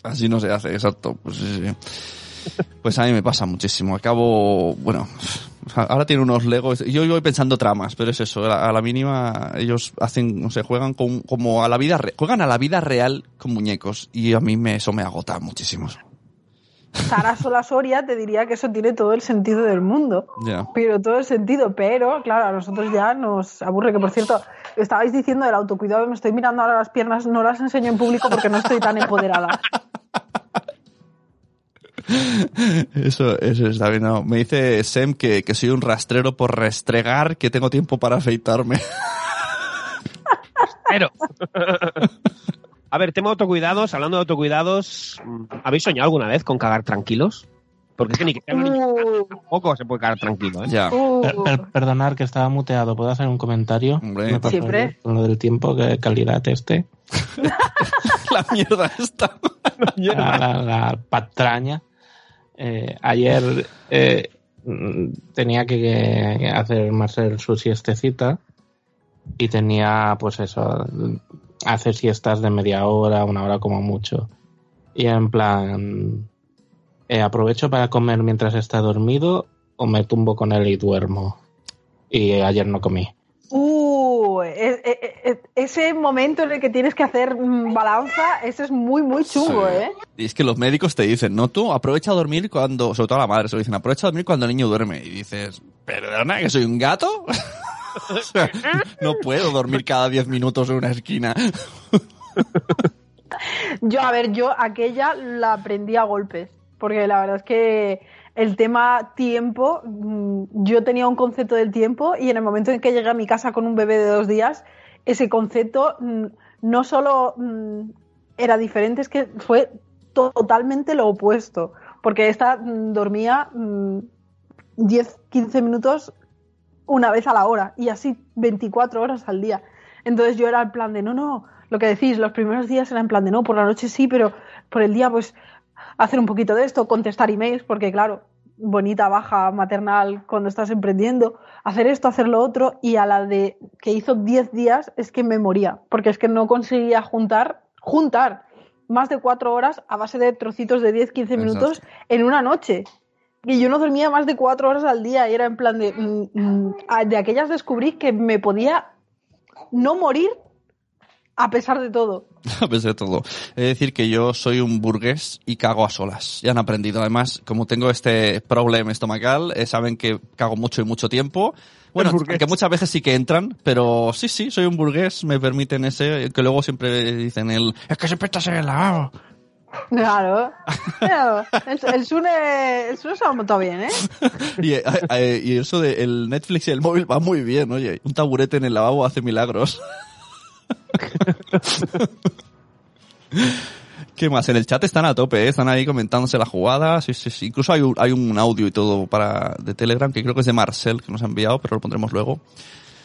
Así no se hace, exacto. Pues, sí, sí. Pues a mí me pasa muchísimo. Acabo, bueno, ahora tiene unos Legos. Yo voy pensando tramas, pero es eso. A la, mínima ellos hacen, no sé, juegan con, como a la vida, juegan a la vida real con muñecos y a mí me, eso me agota muchísimo. Sara Sola Soria te diría que eso tiene todo el sentido del mundo. Pero todo el sentido, pero claro, a nosotros ya nos aburre. Que por cierto, estabais diciendo del autocuidado, me estoy mirando ahora las piernas, no las enseño en público porque no estoy tan empoderada. <laughs> <laughs> Eso, eso está bien. no. Me dice Sem que, que soy un rastrero por restregar, que tengo tiempo para afeitarme. Pero. A ver, tema de autocuidados, hablando de autocuidados, ¿habéis soñado alguna vez con cagar tranquilos? Porque es que ni que sea un niño Uh, tampoco se puede cagar tranquilo, ¿eh? ya. uh. Per- per- perdonar que estaba muteado. ¿Puedo hacer un comentario? Hombre. Siempre. Con lo del tiempo, que calidad este. <laughs> La mierda esta. la, la- la patraña. Eh, ayer eh, tenía que, que hacer Marcel su siestecita y tenía, pues eso, hacer siestas de media hora, una hora como mucho. Y en plan, eh, aprovecho para comer mientras está dormido o me tumbo con él y duermo. Y ayer no comí. Ese momento en el que tienes que hacer mm, balanza, ese es muy, muy chungo, Sí. ¿eh? Y es que los médicos te dicen, no, tú aprovecha a dormir cuando, sobre todo la madre se lo dicen, aprovecha a dormir cuando el niño duerme. Y dices, ¿perdona que soy un gato? <laughs> O sea, no puedo dormir cada 10 minutos en una esquina. <laughs> Yo, a ver, yo aquella la aprendí a golpes, porque la verdad es que el tema tiempo, mm, yo tenía un concepto del tiempo y en el momento en que llegué a mi casa con un bebé de dos días, ese concepto mm, no solo mm, era diferente, es que fue totalmente lo opuesto, porque esta dormía mm, 10, 15 minutos una vez a la hora y así 24 horas al día. Entonces yo era el plan de, no, no, lo que decís, los primeros días era en plan de, no, por la noche sí, pero por el día pues hacer un poquito de esto, contestar emails, porque claro, bonita baja maternal cuando estás emprendiendo, hacer esto, hacer lo otro, y a la de que hizo 10 días es que me moría, porque es que no conseguía juntar, juntar más de cuatro horas a base de trocitos de 10, 15 minutos en una noche. Y yo no dormía más de cuatro horas al día y era en plan de... mm, mm, a- de aquellas descubrí que me podía no morir a pesar de todo. <laughs> A pesar de todo. Es decir, que yo soy un burgués y cago a solas. Ya han aprendido. Además, como tengo este problema estomacal, eh, saben que cago mucho y mucho tiempo. Bueno, que muchas veces sí que entran, pero sí, sí, soy un burgués, me permiten ese, que luego siempre dicen el, es que siempre estás en el lavabo. <laughs> Claro. Claro. El, el Sune, el Sune se ha montado bien, ¿eh? <laughs> Y, eh, eh, y eso de el Netflix y el móvil va muy bien, oye. Un taburete en el lavabo hace milagros. <laughs> ¿Qué más? En el chat están a tope, ¿eh? están ahí comentándose la jugada. Sí, sí, sí. Incluso hay un, hay un audio y todo para de Telegram que creo que es de Marcel que nos ha enviado, pero lo pondremos luego.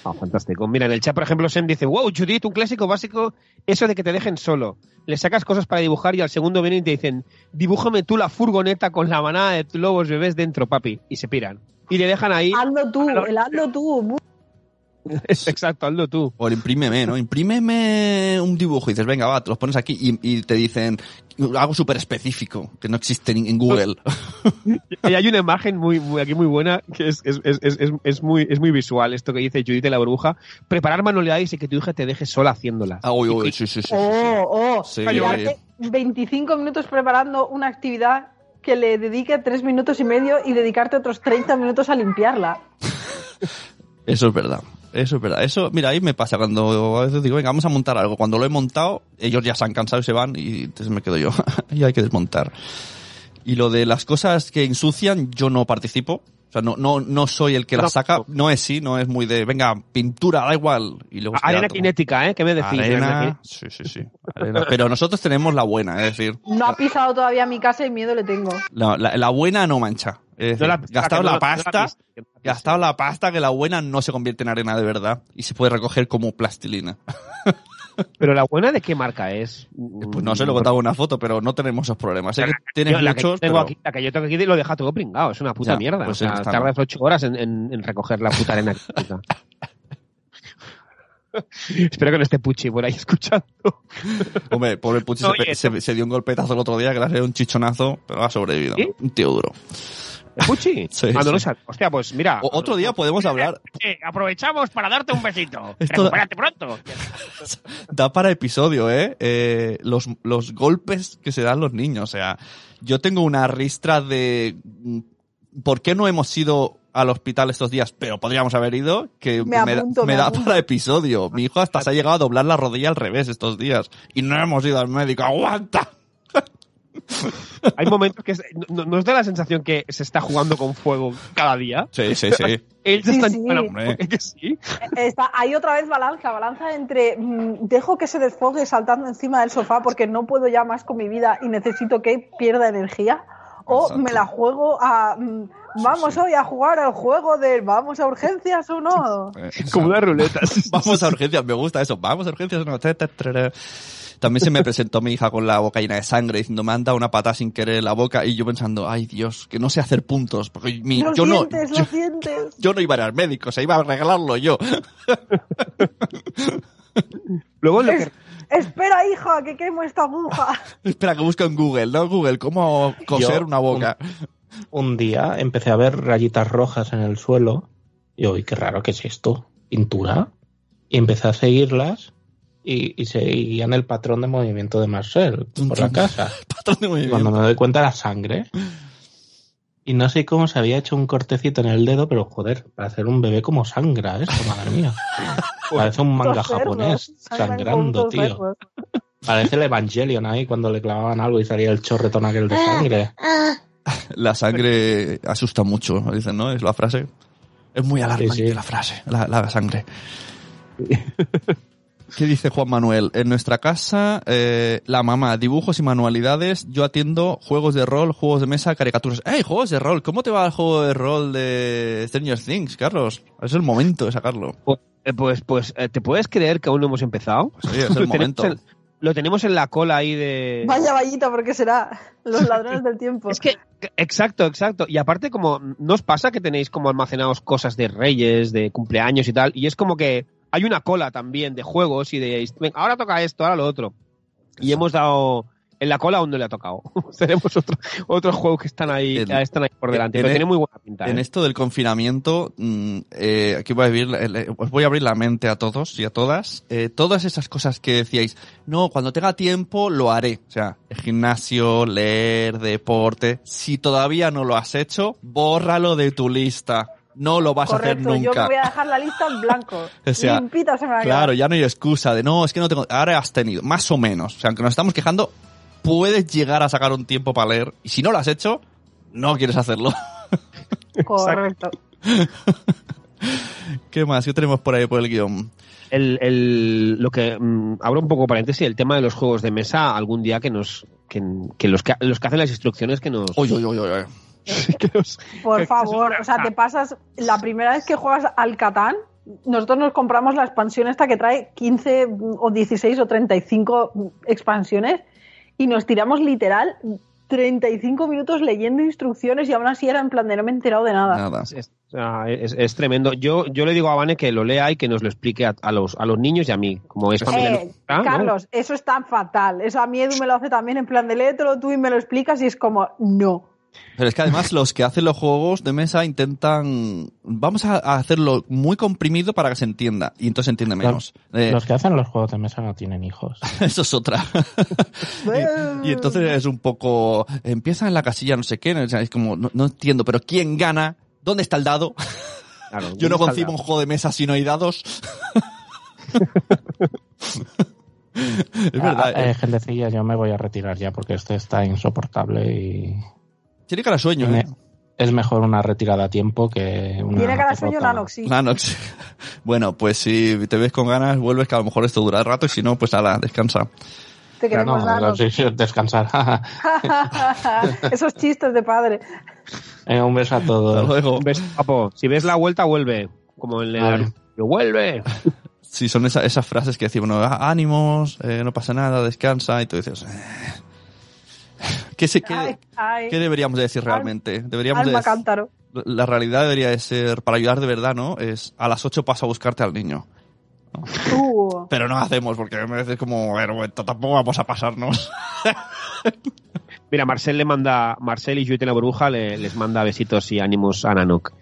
Ah, fantástico. Mira, en el chat, por ejemplo, Sem dice, wow, Judith, un clásico básico, eso de que te dejen solo. Le sacas cosas para dibujar y al segundo vienen y te dicen, dibújame tú la furgoneta con la manada de lobos bebés dentro, papi. Y se piran. Y le dejan ahí. Hazlo tú, el hazlo tú. <laughs> Exacto, hazlo tú. O el imprímeme, ¿no? Imprímeme un dibujo y dices, venga, va, te los pones aquí y, y te dicen algo súper específico que no existe en, en Google. <laughs> Y hay una imagen muy, muy aquí muy buena que es, es, es, es, muy, es muy visual. Esto que dice Judith de la burbuja. Preparar manualidades y que tu hija te deje sola haciéndolas. Ah, uy, uy, sí, sí, sí. sí, sí. Oh, oh. Sí, Tirarte 25 minutos preparando una actividad que le dedique 3 minutos y medio y dedicarte otros 30 minutos a limpiarla. <laughs> Eso es verdad. Eso es verdad. Eso, mira, ahí me pasa cuando a veces digo, venga, vamos a montar algo. Cuando lo he montado, ellos ya se han cansado y se van y entonces me quedo yo. <laughs> y hay que desmontar. Y lo de las cosas que ensucian, yo no participo. O sea, no, no, no soy el que las saca. No es sí, no es muy de, venga, pintura, da igual. Y luego Arena todo. cinética, ¿eh? ¿Qué me decís? Arena, sí, sí, sí. Arena. Pero nosotros tenemos la buena, es decir, No ha pisado todavía mi casa y miedo le tengo. la, la- la buena no mancha. Es decir, No la- gastado la la- no la pasta, no la gastado la pasta que la buena no se convierte en arena de verdad y se puede recoger como plastilina. <laughs> Pero la buena de qué marca es? Pues no sé, luego te hago una foto, pero no tenemos esos problemas. Sé que tienes Yo, la que muchos, tengo pero- aquí, la que yo tengo aquí lo deja todo pringado, es una puta Ya, mierda. pues o sea, tardas ocho horas en, en- en recoger la puta arena. <laughs> Espero que no esté Puchi por ahí escuchando. Hombre, pobre Puchi se Oye, se, se dio un golpetazo el otro día que le ha un chichonazo, pero ha sobrevivido. ¿Sí? Un tío duro. ¿Es Puchi? <laughs> Sí, no sí. Hostia, pues mira. O- otro día podemos hablar, Eh, aprovechamos para darte un besito. <laughs> Esto- Recupérate pronto. <laughs> da para episodio, ¿eh? Eh, los, los golpes que se dan los niños. O sea, yo tengo una ristra de mm, por qué no hemos ido al hospital estos días, pero podríamos haber ido, que Me me, da- apunto, me me da apunto. para episodio. Mi hijo hasta se ha llegado a doblar la rodilla al revés estos días y no hemos ido al médico. ¡Aguanta! Hay momentos que es- no, no os da la sensación que se está jugando con fuego cada día. Sí, sí, sí. <laughs> Él se Sí, está sí. <laughs> que sí. Está, hay otra vez balanza, balanza entre mm, dejo que se desfogue saltando encima del sofá porque no puedo ya más con mi vida y necesito que pierda energía. O Exacto. me la juego a mm, vamos hoy a jugar al juego de vamos a urgencias o no. Eh, Como una ruleta. <laughs> Vamos a urgencias, me gusta eso. Vamos a urgencias. No. También se me presentó mi hija con la boca llena de sangre diciendo me han dado una patada sin querer en la boca y yo pensando, ay Dios, que no sé hacer puntos. Porque mi- Lo yo no, sientes, yo, lo sientes. yo no iba a ir al médico, se iba a arreglarlo yo. <laughs> Luego lo Es- que espera, hija, que quemo esta aguja. <laughs> Espera, que busco en Google, ¿no? Google, ¿cómo coser Yo, una boca? Un día empecé a ver rayitas rojas en el suelo. Y yo, uy, qué raro, ¿qué es esto? ¿Pintura? Y empecé a seguirlas y, y seguían el patrón de movimiento de Marcel por la casa. <laughs> Patrón de movimiento. cuando me doy cuenta era sangre. Y no sé cómo se había hecho un cortecito en el dedo, pero joder, para hacer un bebé como sangra esto, madre mía. <laughs> Parece un manga japonés sangran sangrando, tío. Parece el Evangelion ahí cuando le clavaban algo y salía el chorretón aquel de sangre. <laughs> La sangre asusta mucho, dicen, ¿no? Es la frase. Es muy alarmante Sí, sí. la frase, la, la sangre. ¿Qué dice Juan Manuel? En nuestra casa, eh, la mamá, dibujos y manualidades, yo atiendo juegos de rol, juegos de mesa, caricaturas. ¡Ey, juegos de rol! ¿Cómo te va el juego de rol de Stranger Things, Carlos? Es el momento de sacarlo. Pues, eh, pues, pues, eh, ¿te puedes creer que aún no hemos empezado? Pues oye, es el <laughs> Tenemos momento. el- lo tenemos en la cola ahí de... Vaya vallita, porque será los ladrones del tiempo. Es que, exacto, exacto. Y aparte, como, ¿no os pasa que tenéis como almacenados cosas de reyes, de cumpleaños y tal? Y es como que hay una cola también de juegos y de, "Venga, ahora toca esto, ahora lo otro. Y hemos dado, en la cola aún no le ha tocado. <laughs> Tenemos otro, otros juegos que están ahí, En- que están ahí por delante, pero en- tiene muy buena pinta. En ¿eh? esto del confinamiento, mm, eh, aquí voy a abrir, eh, os voy a abrir la mente a todos y a todas. Eh, todas esas cosas que decíais, no, cuando tenga tiempo lo haré. O sea, el gimnasio, leer, deporte. Si todavía no lo has hecho, bórralo de tu lista. No lo vas a hacer Correcto, yo me nunca. voy a dejar la lista en blanco. <laughs> O sea, Limpita se me va a Claro, ya no hay excusa de no, es que no tengo. Ahora has tenido, más o menos. O sea, aunque nos estamos quejando, puedes llegar a sacar un tiempo para leer. Y si no lo has hecho, no quieres hacerlo. <laughs> Correcto. <laughs> ¿Qué más? ¿Qué tenemos por ahí por el guion? el, el- lo que mm, abro un poco paréntesis el tema de los juegos de mesa algún día que nos que, que los que los que hacen las instrucciones que nos, Uy, uy, uy, que Por que- favor, o sea, te pasas la primera vez que juegas al Catán, nosotros nos compramos la expansión esta que trae 15 o 16 o 35 expansiones y nos tiramos literal 35 minutos leyendo instrucciones y aún así era en plan de no me he enterado de nada. Nada. es, es- es tremendo yo yo le digo a Vane que lo lea y que nos lo explique a, a los a los niños y a mí como es familia Eh, nuestra, ¿no? Carlos, eso está fatal. Eso a mí Edu me lo hace también en plan de léetelo tú y me lo explicas y es como, no. Pero es que además <laughs> los que hacen los juegos de mesa intentan. Vamos a hacerlo muy comprimido para que se entienda. Y entonces se entiende menos. Eh, Los que hacen los juegos de mesa no tienen hijos. <laughs> Eso es otra. <laughs> y, y entonces es un poco. Empieza en la casilla no sé qué. o sea, es como, no, no entiendo, pero ¿quién gana? ¿Dónde está el dado? Claro, Yo no concibo un juego de mesa si no hay dados. es verdad. Ah, eh, eh, gentecilla, yo me voy a retirar ya porque este está insoportable y Tiene cara de sueño, tiene- ¿eh? es mejor una retirada a tiempo que una Tiene cara de sueño derrota. Nanox, sí. Nanox. <laughs> Bueno, pues si te ves con ganas, vuelves, que a lo mejor esto dura rato, y si no, pues ala, descansa. Te queremos no, sí, sí, descansar. <laughs> Esos chistes de padre. Venga, <laughs> un beso a Hasta todos. luego. ¿Ves, papo? si ves la vuelta vuelve como el anuncio, vuelve Sí, son esa- esas frases que decimos, bueno, ánimos, eh, no pasa nada, descansa, y tú dices, eh. ¿Qué, se, qué, Ay, qué deberíamos de decir Al- realmente? Deberíamos de alma dec- cántaro. la realidad debería de ser, para ayudar de verdad, ¿no? Es a las 8 paso a buscarte al niño. Uh, Pero no hacemos, porque me veces como, a ver, bueno, tampoco vamos a pasarnos. <laughs> Mira, Marcel le manda, Marcel y Juliette en la burbuja le- les manda besitos y ánimos a Nanok.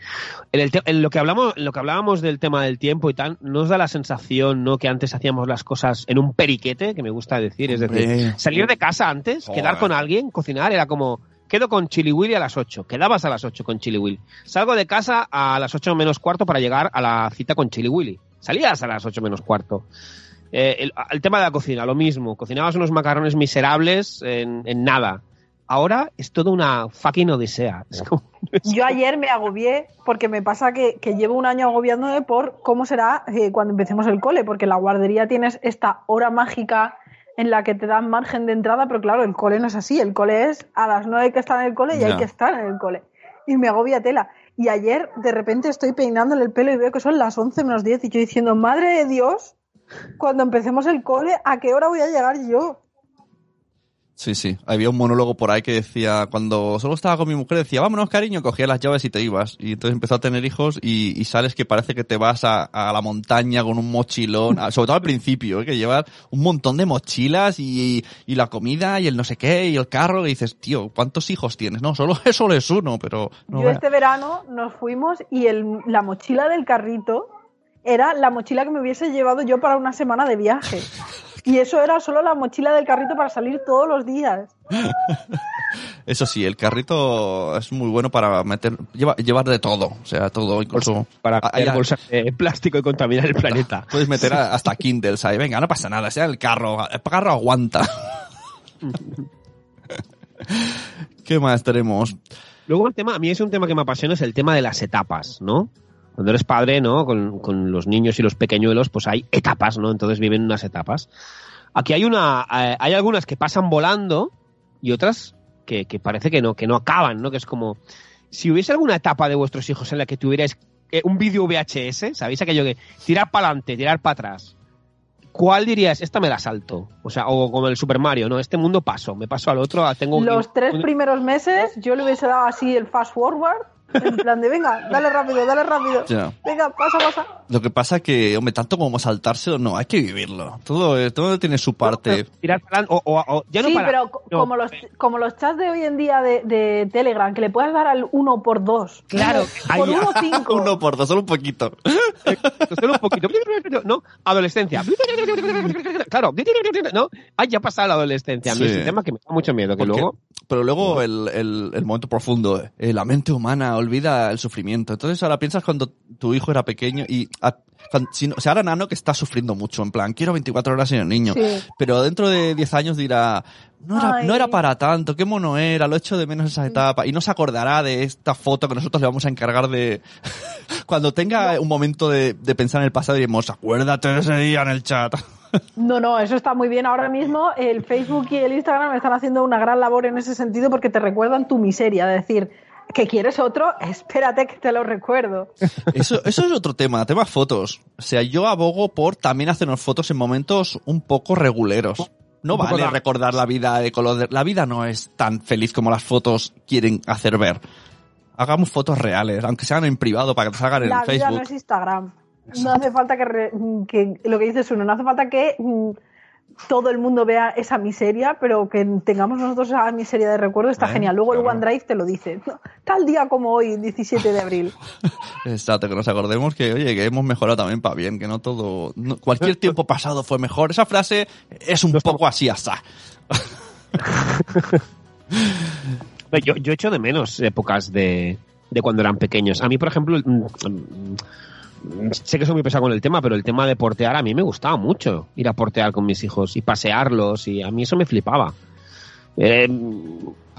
En, el te- en lo que hablamos, en lo que hablábamos del tema del tiempo y tal, nos da la sensación, ¿no? Que antes hacíamos las cosas en un periquete, que me gusta decir, es decir, salir de casa antes, Joder. quedar con alguien, cocinar, era como, quedo con Chili Willy a las 8, quedabas a las 8 con Chili Willy. Salgo de casa a las 8 menos cuarto para llegar a la cita con Chili Willy. Salías a las 8 menos cuarto. Eh, el, el tema de la cocina, lo mismo. Cocinabas unos macarrones miserables en, en nada. Ahora es toda una fucking odisea. Es como- <laughs> yo ayer me agobié porque me pasa que, que llevo un año agobiándome por cómo será eh, cuando empecemos el cole, porque en la guardería tienes esta hora mágica en la que te dan margen de entrada, pero claro, el cole no es así, el cole es a las nueve que estar en el cole y hay que estar en el cole. Y me agobia tela. Y ayer de repente estoy peinándole el pelo y veo que son las 11 menos 10 y yo diciendo, madre de Dios, cuando empecemos el cole, ¿a qué hora voy a llegar yo? Sí, sí. Había un monólogo por ahí que decía, cuando solo estaba con mi mujer, decía, vámonos cariño, cogía las llaves y te ibas. Y entonces empezó a tener hijos y, y sales que parece que te vas a, a la montaña con un mochilón, sobre todo al principio, ¿eh? que llevas un montón de mochilas y, y la comida y el no sé qué y el carro y dices, tío, ¿cuántos hijos tienes? No, solo, <laughs> solo es uno, pero... no Yo este verano nos fuimos y el, la mochila del carrito era la mochila que me hubiese llevado yo para una semana de viaje. <laughs> Y eso era solo la mochila del carrito para salir todos los días. <laughs> Eso sí, el carrito es muy bueno para meter, lleva- llevar de todo, o sea, todo, incluso... para Ah, hacer ya. bolsas de plástico y contaminar el planeta. Puedes meter <laughs> hasta Kindles ahí, venga, no pasa nada, sea el carro, el carro aguanta. <laughs> ¿Qué más tenemos? Luego el tema, a mí es un tema que me apasiona, es el tema de las etapas, ¿no? Cuando eres padre, ¿no? Con, con los niños y los pequeñuelos, pues hay etapas, ¿no? Entonces viven unas etapas. Aquí hay una, eh, hay algunas que pasan volando y otras que, que parece que no, que no acaban, ¿no? Que es como, si hubiese alguna etapa de vuestros hijos en la que tuvierais eh, un vídeo VHS, ¿sabéis aquello que tirar para adelante, tirar para atrás? ¿cuál dirías? Esta me la salto. O sea, o como el Super Mario, ¿no? Este mundo paso, me paso al otro, tengo un... Los tres primeros meses yo le hubiese dado así el fast forward, en plan de venga, dale rápido, dale rápido. Ya. Venga, pasa, pasa. Lo que pasa que, hombre, tanto como saltárselo, no, hay que vivirlo. Todo, eh, todo tiene su parte. Tirar para adelante, o, o- o- ya no sí, para- pero no, como, los, como los chats de hoy en día de, de Telegram, que le puedes dar al 1 por 2 Claro, por ahí- 1 5 <laughs> Uno por dos, solo un poquito. Solo un poquito. ¿No? Adolescencia. Claro. ¿No? Ay, ya ha pasado la adolescencia. A mí Sí. es un tema que me da mucho miedo. Que Porque- luego. Pero luego el, el, el momento profundo, eh, la mente humana olvida el sufrimiento. Entonces ahora piensas cuando tu hijo era pequeño y a- cuando- si no- o sea, ahora Nano que está sufriendo mucho, en plan, quiero 24 horas sin el niño. Sí. Pero dentro de 10 años dirá, no era, Ay. no era para tanto, qué mono era, lo echo de menos esa etapa. Y no se acordará de esta foto que nosotros le vamos a encargar de... <laughs> cuando tenga un momento de, de pensar en el pasado diremos, acuérdate de ese día en el chat. <laughs> No, no, eso está muy bien. Ahora mismo el Facebook y el Instagram están haciendo una gran labor en ese sentido porque te recuerdan tu miseria. De decir, que quieres otro, espérate que te lo recuerdo. <laughs> Eso, eso es otro tema, tema fotos. O sea, yo abogo por también hacernos fotos en momentos un poco reguleros. No vale da- recordar la vida de color. de- La vida no es tan feliz como las fotos quieren hacer ver. Hagamos fotos reales, aunque sean en privado para que salgan en La vida Facebook. no es Instagram. No hace falta que, re- que lo que dices uno, no hace falta que mm, todo el mundo vea esa miseria, pero que tengamos nosotros esa miseria de recuerdo está Eh, genial. Luego el. OneDrive te lo dice. Tal día como hoy, 17 de abril. <laughs> Exacto, que nos acordemos que, oye, que hemos mejorado también para bien, que no todo, no- cualquier tiempo pasado fue mejor. Esa frase es un poco así, asá. <laughs> Yo, yo echo de menos épocas de, de cuando eran pequeños. A mí, por ejemplo, mm, mm, sé que soy muy pesado con el tema, pero el tema de portear a mí me gustaba mucho. Ir a portear con mis hijos y pasearlos, y a mí eso me flipaba. Eh,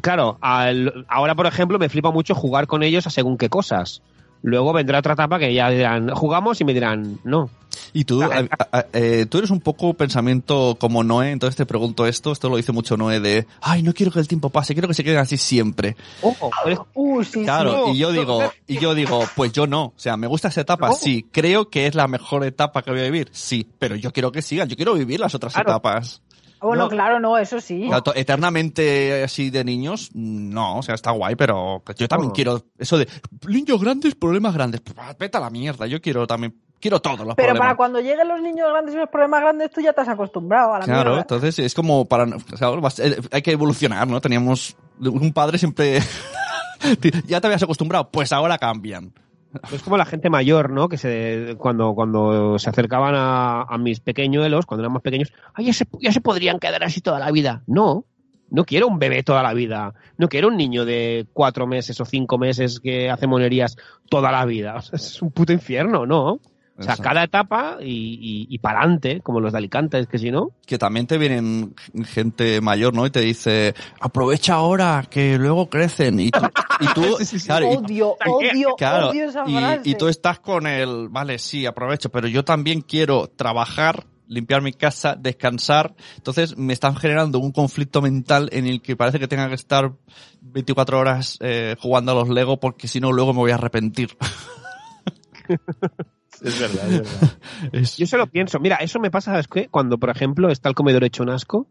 claro, ahora, por ejemplo, me flipa mucho jugar con ellos a según qué cosas. Luego vendrá otra etapa que ya dirán, jugamos y me dirán, no. Y tú, Vale. a- a- eh, tú eres un poco pensamiento como Noé, entonces te pregunto esto, esto lo dice mucho Noé de, ay, no quiero que el tiempo pase, quiero que se queden así siempre. Ojo, eres- Uh, sí, Claro, no, y yo no, digo, y yo digo, pues yo no, o sea, me gusta esa etapa, No. sí, creo que es la mejor etapa que voy a vivir, sí, pero yo quiero que sigan, yo quiero vivir las otras Claro. etapas. Bueno, No. claro, no, eso sí. Eternamente así de niños, no, o sea, está guay, pero yo también No. quiero eso de niños grandes, problemas grandes. Pues, vete a la mierda, yo quiero también, quiero todos los Pero problemas. para cuando lleguen los niños grandes y los problemas grandes, tú ya te has acostumbrado a la Claro, mierda. entonces es como para, o sea, vas- eh, hay que evolucionar, ¿no? Teníamos un padre siempre, <laughs> ya te habías acostumbrado, pues ahora cambian. <laughs> Es como la gente mayor, ¿no? Que se cuando, cuando se acercaban a, a mis pequeñuelos, cuando eran más pequeños, ay, ya se, ya se podrían quedar así toda la vida. No, no quiero un bebé toda la vida. No quiero un niño de cuatro meses o cinco meses que hace monerías toda la vida. <laughs> Es un puto infierno, ¿no? O sea, Eso. cada etapa y, y, y para adelante, como los de Alicante, es que si no. que también te vienen gente mayor, ¿no? Y te dice, aprovecha ahora, que luego crecen. Y tú, y tú, <laughs> Sí, sí, sí. claro, y- Odio, odio, claro, odio esa y, frase. y tú estás con el, vale, sí, aprovecho, pero yo también quiero trabajar, limpiar mi casa, descansar. Entonces me están generando un conflicto mental en el que parece que tenga que estar 24 horas eh, jugando a los Lego porque si no luego me voy a arrepentir. <laughs> Es verdad, es verdad. <laughs> Es- Yo se lo pienso. Mira, eso me pasa, ¿sabes qué? Cuando, por ejemplo, está el comedor hecho un asco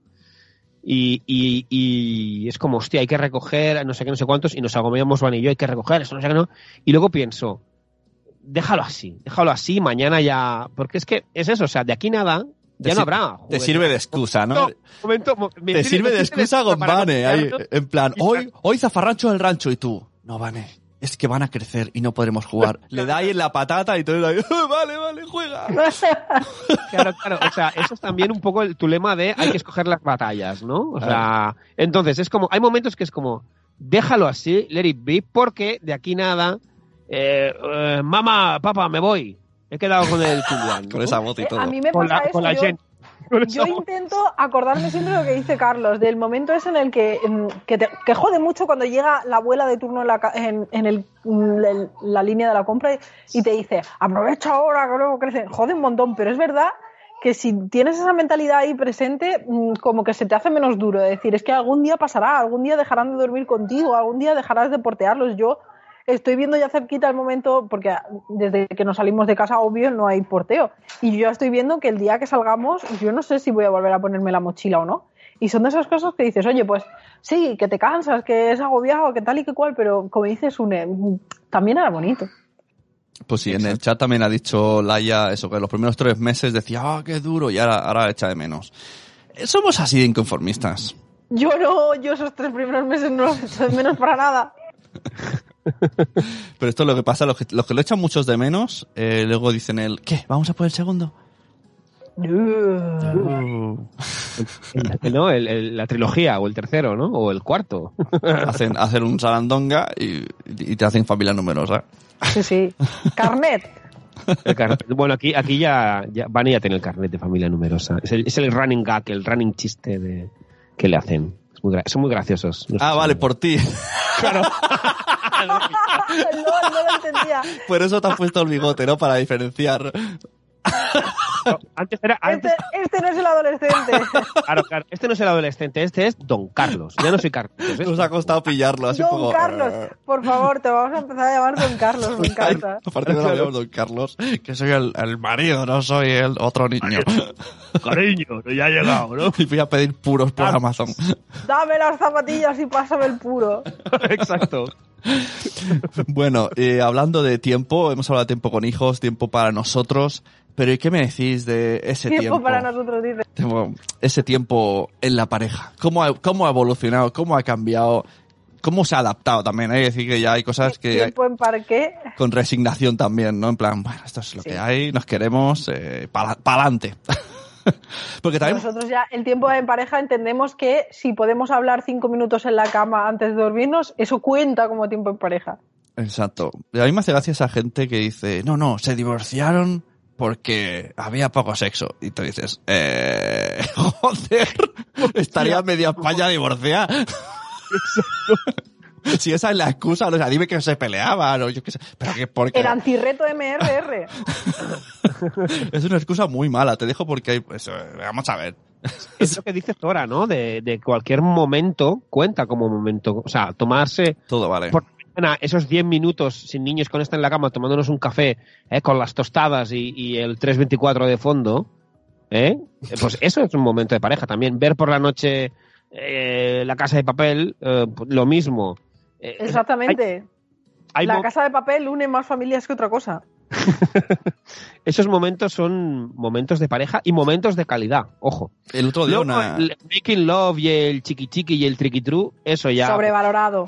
y, y, y es como, hostia, hay que recoger no sé qué, no sé cuántos y nos agobiamos Van y yo, hay que recoger eso, no sé qué, no. Y luego pienso, déjalo así, déjalo así, mañana ya... Porque es que es eso, o sea, de aquí nada, ya no habrá. Te sirve de excusa, ¿no? Momento, mo- me Te sirve de excusa cocinarnos. en plan, hoy, hoy zafarrancho del rancho y tú, no Vane, es que van a crecer y no podemos jugar. <laughs> Le da ahí en la patata y tú le das, vale, vale, juega. <laughs> Claro, claro. O sea, eso es también un poco el- tu lema de hay que escoger las batallas, ¿no? O sea, entonces es como, hay momentos que es como, déjalo así, let it be, porque de aquí nada, eh, eh, mamá, papá, me voy. He quedado con el <laughs> Julián. Con esa voz y Eh, todo. a mí me Con pasa la, eso. con la yo-. Yo intento acordarme siempre de lo que dice Carlos, del momento ese en el que, que, te- que jode mucho cuando llega la abuela de turno en la, en, en el, mm, el- la línea de la compra y, y te dice, aprovecha ahora que luego crecen. Jode un montón, pero es verdad que si tienes esa mentalidad ahí presente, mm, como que se te hace menos duro. Es decir, es que algún día pasará, algún día dejarán de dormir contigo, algún día dejarás de portearlos. Yo estoy viendo ya cerquita el momento, porque desde que nos salimos de casa, obvio, no hay porteo. Y yo ya estoy viendo que el día que salgamos, yo no sé si voy a volver a ponerme la mochila o no. Y son de esas cosas que dices, oye, pues sí, que te cansas, que es agobiado, que tal y que cual, pero como dices, Une, también era bonito. Pues sí, en el chat también ha dicho Laia eso, que los primeros tres meses decía, ah, qué duro, y ahora, ahora echa de menos. Eh, Somos así de inconformistas. Yo no, yo esos tres primeros meses no los echo de menos para nada. <laughs> Pero esto es lo que pasa, los que, los que lo echan muchos de menos, eh, luego dicen el, ¿qué? ¿Vamos a por el segundo? El- <laughs> ¿no? El- el- la trilogía, o el tercero, ¿no? O el cuarto. hacen, hacen un sarandonga y, y te hacen familia numerosa. Sí, sí. Carnet. Bueno, aquí, aquí ya, ya Vani ya tiene el carnet de familia numerosa. Es el, es el running gag, el running chiste de, que le hacen. Es muy son muy graciosos. Ah, nuestros vale, por ti. <laughs> <laughs> no, no lo entendía. Por eso te has puesto el bigote, ¿no? Para diferenciar. <laughs> No, antes era. Antes, Este, este no es el adolescente. <laughs> claro, claro. Este no es el adolescente, este es Don Carlos. Ya no soy Carlos. ¿eh? Nos ha costado pillarlo, así Don. Carlos, por favor, te vamos a empezar a llamar Don Carlos, me <laughs> encanta. A partir de llamo Don Carlos, que soy el, el marido, no soy el otro niño. Cariño, que ya ha llegado, ¿no? <laughs> Y voy a pedir puros por Amazon. Dame las zapatillas y pásame el puro. Exacto. Bueno, eh, hablando de tiempo, hemos hablado de tiempo con hijos, tiempo para nosotros, pero ¿y qué me decís de ese tiempo? Tiempo para nosotros, dice. Ese tiempo en la pareja. ¿Cómo ha, cómo ha evolucionado? ¿Cómo ha cambiado? ¿Cómo se ha adaptado también? Hay que decir que ya hay cosas que hay- Tiempo en parque. con resignación también, ¿no? En plan, bueno, esto es lo Sí. que hay, nos queremos, eh, para adelante. <laughs> Porque también Nosotros ya el tiempo en pareja entendemos que si podemos hablar cinco minutos en la cama antes de dormirnos, eso cuenta como tiempo en pareja. Exacto. A mí me hace gracia esa gente que dice, no, no, se divorciaron porque había poco sexo. Y tú dices, eh, <laughs> joder, estaría media España divorciada. si esa es la excusa, o sea, dime que se peleaban, o yo qué sé. Pero que porque El antirreto MRR. <laughs> es una excusa muy mala, te dejo porque hay, pues, vamos a ver. Es lo que dice Zora, ¿no? De, de cualquier momento cuenta como momento. O sea, tomarse Todo vale. por esos 10 minutos sin niños con esta en la cama tomándonos un café eh, con las tostadas y, y el 324 de fondo, ¿eh? pues eso es un momento de pareja también. Ver por la noche eh, la casa de papel, eh, pues lo mismo. Eh, Exactamente. hay- hay la casa de papel une más familias que otra cosa. <laughs> esos momentos son momentos de pareja y momentos de calidad, ojo. El otro día Luego, una... el Making Love y el Chiqui Chiqui y el Tricky True, eso ya. Sobrevalorado.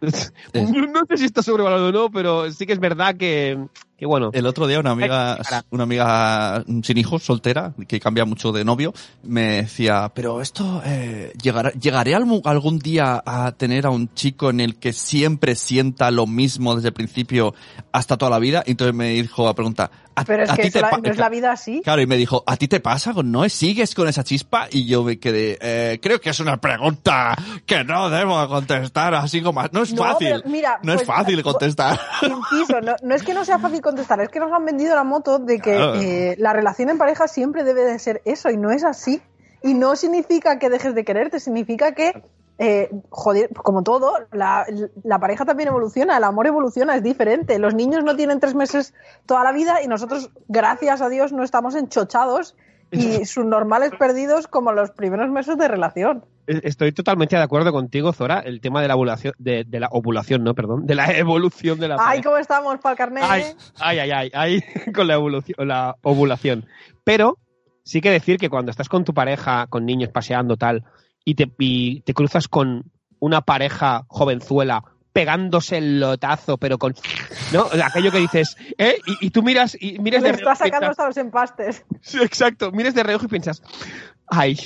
<laughs> No sé si está sobrevalorado o no, pero sí que es verdad que, que bueno. El otro día una amiga, una amiga sin hijos, soltera, que cambia mucho de novio, me decía, pero esto, eh, llegará, ¿llegaré algún, día a tener a un chico en el que siempre sienta lo mismo desde el principio hasta toda la vida? Y entonces me dijo la pregunta, ¿a, Pero es a que ti eso te la- no es la vida así. Claro, y me dijo, ¿a ti te pasa con Noé? ¿Sigues con esa chispa? Y yo me quedé, eh, creo que es una pregunta que no debo contestar así como, no es No, fácil, pero mira, no es pues, fácil contestar. Inciso, no, no es que no sea fácil contestar, es que nos han vendido la moto de que Claro. eh, la relación en pareja siempre debe de ser eso y no es así. Y no significa que dejes de quererte, significa que, eh, joder, como todo, la, la pareja también evoluciona, el amor evoluciona, es diferente. Los niños no tienen tres meses toda la vida y nosotros, gracias a Dios, no estamos enchochados y sus normales perdidos como los primeros meses de relación. E- Estoy totalmente de acuerdo contigo, Zora, el tema de la ovulación, de, de la ovulación, no, perdón, de la <laughs> evolución de la Ay, pareja. ¿cómo estamos para el carnet? ay, ay, ay, ay, ay, <laughs> con la evolución, la ovulación. Pero sí que decir que cuando estás con tu pareja, con niños paseando tal, y te, y te cruzas con una pareja jovenzuela pegándose el lotazo, pero con, ¿no? Aquello que dices, ¿eh? Y, y tú miras, y miras Le de está sacando piensas- hasta los empastes. Sí, exacto, miras de reojo y piensas, ay,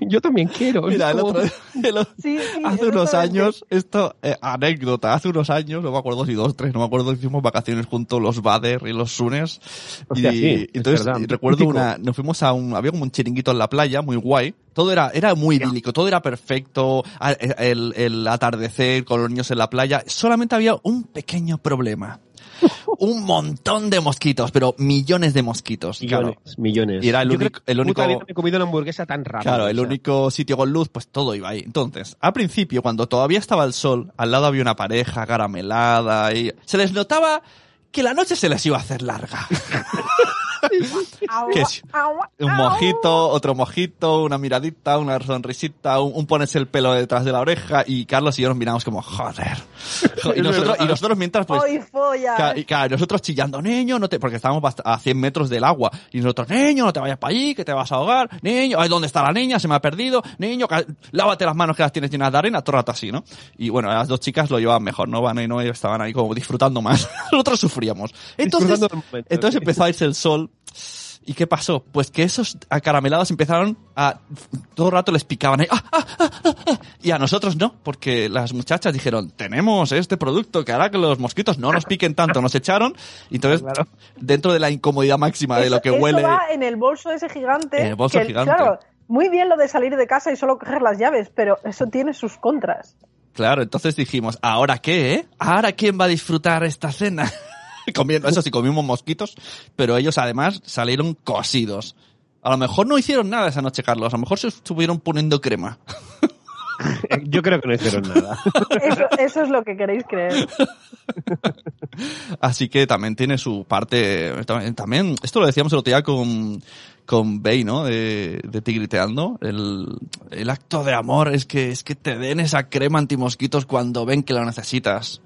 yo también quiero. <laughs> Mira, el Como- otro, el otro- Sí, sí, hace unos años, esto, eh, anécdota, hace unos años, no me acuerdo si dos, tres, no me acuerdo, hicimos vacaciones juntos los Bader y los Sunes. Hostia, y, sí, entonces verdad, y recuerdo típico. una, nos fuimos a un, había como un chiringuito en la playa, muy guay. Todo era, era muy idílico, todo era perfecto, a- el, el atardecer con los niños en la playa. Solamente había un pequeño problema. Un montón de mosquitos, pero millones de mosquitos. Millones, Claro. millones. Y era el Yo creo único- que el único- Puta vida me he comido una hamburguesa tan rápido. Claro, el o sea. único sitio con luz, pues todo iba ahí. Entonces, al principio, cuando todavía estaba el sol, al lado había una pareja caramelada y se les notaba que la noche se les iba a hacer larga. <laughs> Que es un mojito, otro mojito, una miradita, una sonrisita, un, un ponerse el pelo detrás de la oreja y Carlos y yo nos miramos como, joder. <laughs> Jo- Y nosotros, y nosotros mientras pues... Y claro, nosotros chillando, niño, no te, porque estábamos a 100 metros del agua. Y nosotros, niño, no te vayas para allí, que te vas a ahogar. Niño, ay, ¿dónde está la niña? Se me ha perdido. Niño, lávate las manos que las tienes llenas de arena, todo el rato así, ¿no? Y bueno, las dos chicas lo llevaban mejor, ¿no? Vana y Noé estaban ahí como disfrutando más. <laughs> nosotros sufríamos. Entonces, entonces empezó a irse el sol. ¿Y qué pasó? Pues que esos acaramelados empezaron a... Todo el rato les picaban ahí. ¡Ah, ah, ah! Y a nosotros no, porque las muchachas dijeron, tenemos este producto que hará que los mosquitos no nos piquen tanto. Nos echaron y entonces, Claro. dentro de la incomodidad máxima de lo que eso huele... va en el bolso ese gigante. En el bolso que, gigante. Claro, muy bien lo de salir de casa y solo coger las llaves, pero eso tiene sus contras. Claro, entonces dijimos, ¿ahora qué, eh? ¿Ahora quién va a disfrutar esta cena? <laughs> Comiendo, eso sí, comimos mosquitos, pero ellos además salieron cosidos. A lo mejor no hicieron nada esa noche, Carlos. A lo mejor se estuvieron poniendo crema. <laughs> Yo creo que no hicieron nada. <laughs> Eso, eso es lo que queréis creer. Así que también tiene su parte. También, esto lo decíamos el otro día con, con Bey, ¿no? De, de Tigriteando. El, el acto de amor es que, es que te den esa crema antimosquitos cuando ven que lo necesitas.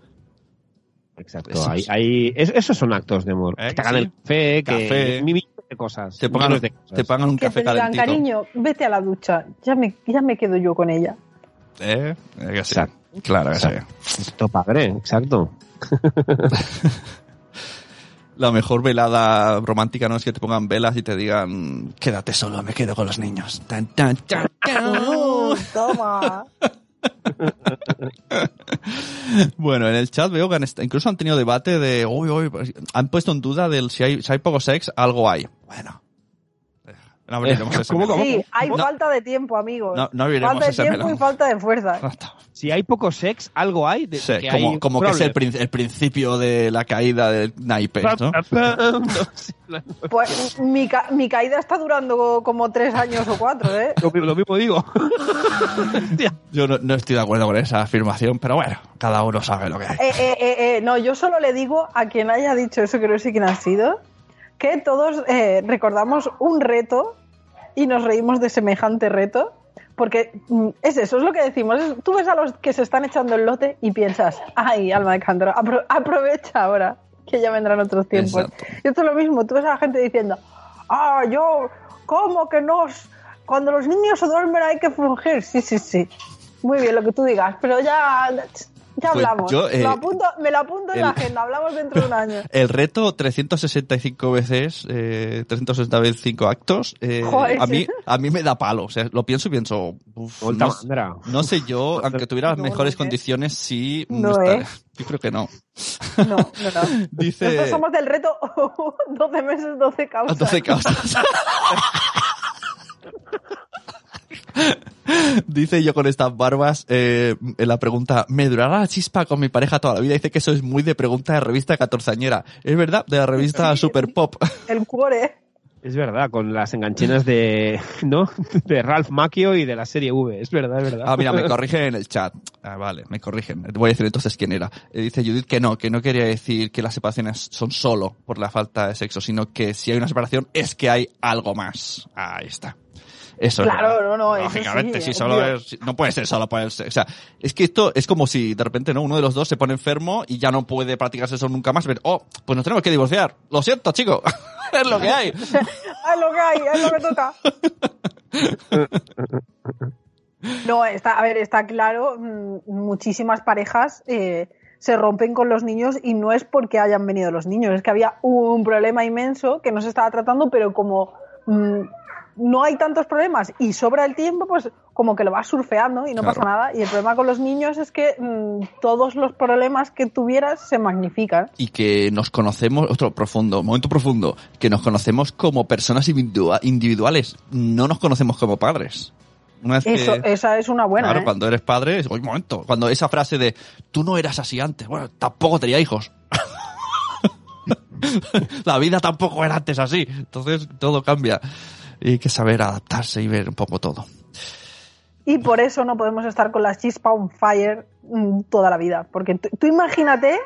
Exacto. Eso Hay, hay- es- esos son actos de amor. ¿Eh Que te que hagan sí? el café, que Café. millones de cosas. Te pongan, de cosas. te pongan un Que café te digan, calentito. cariño, vete a la ducha. Ya me, ya me quedo yo con ella. ¿Eh? Eh, que sí. Exacto. Claro que sí. Exacto. Esto padre, exacto. <laughs> La mejor velada romántica no es que te pongan velas y te digan, quédate solo, me quedo con los niños. Tan, tan, tan, tan. <laughs> Toma. <laughs> Bueno, en el chat veo que incluso han tenido debate de, uy, uy, han puesto en duda del si hay, si hay poco sex, algo hay. Bueno. No abriremos Eh, ese ¿cómo, melón. cómo? Sí, hay No. falta de tiempo, amigos. No, no abriremos falta de ese tiempo melón. y falta de fuerza. Si hay poco sex, algo hay. De, Sí, que como, hay como que es el, prin- el principio de la caída del naipes, ¿no? Pues mi, ca- mi caída está durando como tres años o cuatro, ¿eh? lo, lo mismo digo. <laughs> Yo no, no estoy de acuerdo con esa afirmación, pero bueno, cada uno sabe lo que hay. Eh, eh, eh, eh, no, yo solo le digo a quien haya dicho eso, que no sé quién ha sido, que todos eh, recordamos un reto y nos reímos de semejante reto, porque mm, es eso, es lo que decimos. tú ves a los que se están echando el lote y piensas, ay, alma de cántaro, apro- aprovecha ahora, que ya vendrán otros tiempos. Exacto. Y esto es lo mismo, tú ves a la gente diciendo, ah, yo, ¿cómo que no? Cuando los niños se duermen hay que fungir. Sí, sí, sí. Muy bien, lo que tú digas, pero ya, ya Pues hablamos. yo, eh, Lo apunto- me lo apunto en la agenda, hablamos dentro de un año. <laughs> El reto 365 veces, eh, 360 veces 5 actos, eh, Joder, a, sí. mí, a mí me da palo. O sea, lo pienso y pienso, uf, no, sé yo, <laughs> aunque tuviera las mejores no, condiciones, sí. No, estaría- ¿eh? Yo creo que no. No, no, no. <laughs> Dice... Nosotros somos del reto 12 meses, 12 causas. 12 causas. <laughs> Dice yo con estas barbas, eh, en la pregunta, ¿me durará la chispa con mi pareja toda la vida? Dice que eso es muy de pregunta de revista catorzañera. Es verdad, de la revista Super Pop. <laughs> El cuore. Es verdad, con las enganchinas de, <laughs> ¿no? De Ralph Macchio y de la serie V. Es verdad, es verdad. Ah, mira, me corrigen en el chat. Ah, vale, me corrigen. Voy a decir entonces quién era. Eh, dice Judith que no, que no quería decir que las separaciones son solo por la falta de sexo, sino que si hay una separación es que hay algo más. Ahí está. Eso es Claro, no, no, eso Lógicamente, sí, si solo obvio. es, no puede ser solo por el sexo. O sea, es que esto es como si de repente, ¿no? Uno de los dos se pone enfermo y ya no puede practicar sexo nunca más. Ver, oh, pues nos tenemos que divorciar. Lo siento, chico. <laughs> es lo que hay. <laughs> Es lo que hay, es lo que toca. No, está, a ver, está claro, mm, muchísimas parejas eh, se rompen con los niños y no es porque hayan venido los niños, es que había un problema inmenso que no se estaba tratando, pero como mm, no hay tantos problemas y sobra el tiempo, pues como que lo vas surfeando y no Claro. pasa nada. Y el problema con los niños es que mm, todos los problemas que tuvieras se magnifican. y que nos conocemos, otro profundo, momento profundo, que nos conocemos como personas individua- individuales, no nos conocemos como padres. Una vez Eso, que, esa es una buena. claro, ¿eh? cuando eres padre, es, "Oye, un momento, cuando esa frase de tú no eras así antes, bueno, tampoco tenía hijos. <laughs> La vida tampoco era antes así. Entonces todo cambia. Y hay que saber adaptarse y ver un poco todo. Y por eso no podemos estar con la chispa on fire mm, toda la vida. Porque tú, imagínate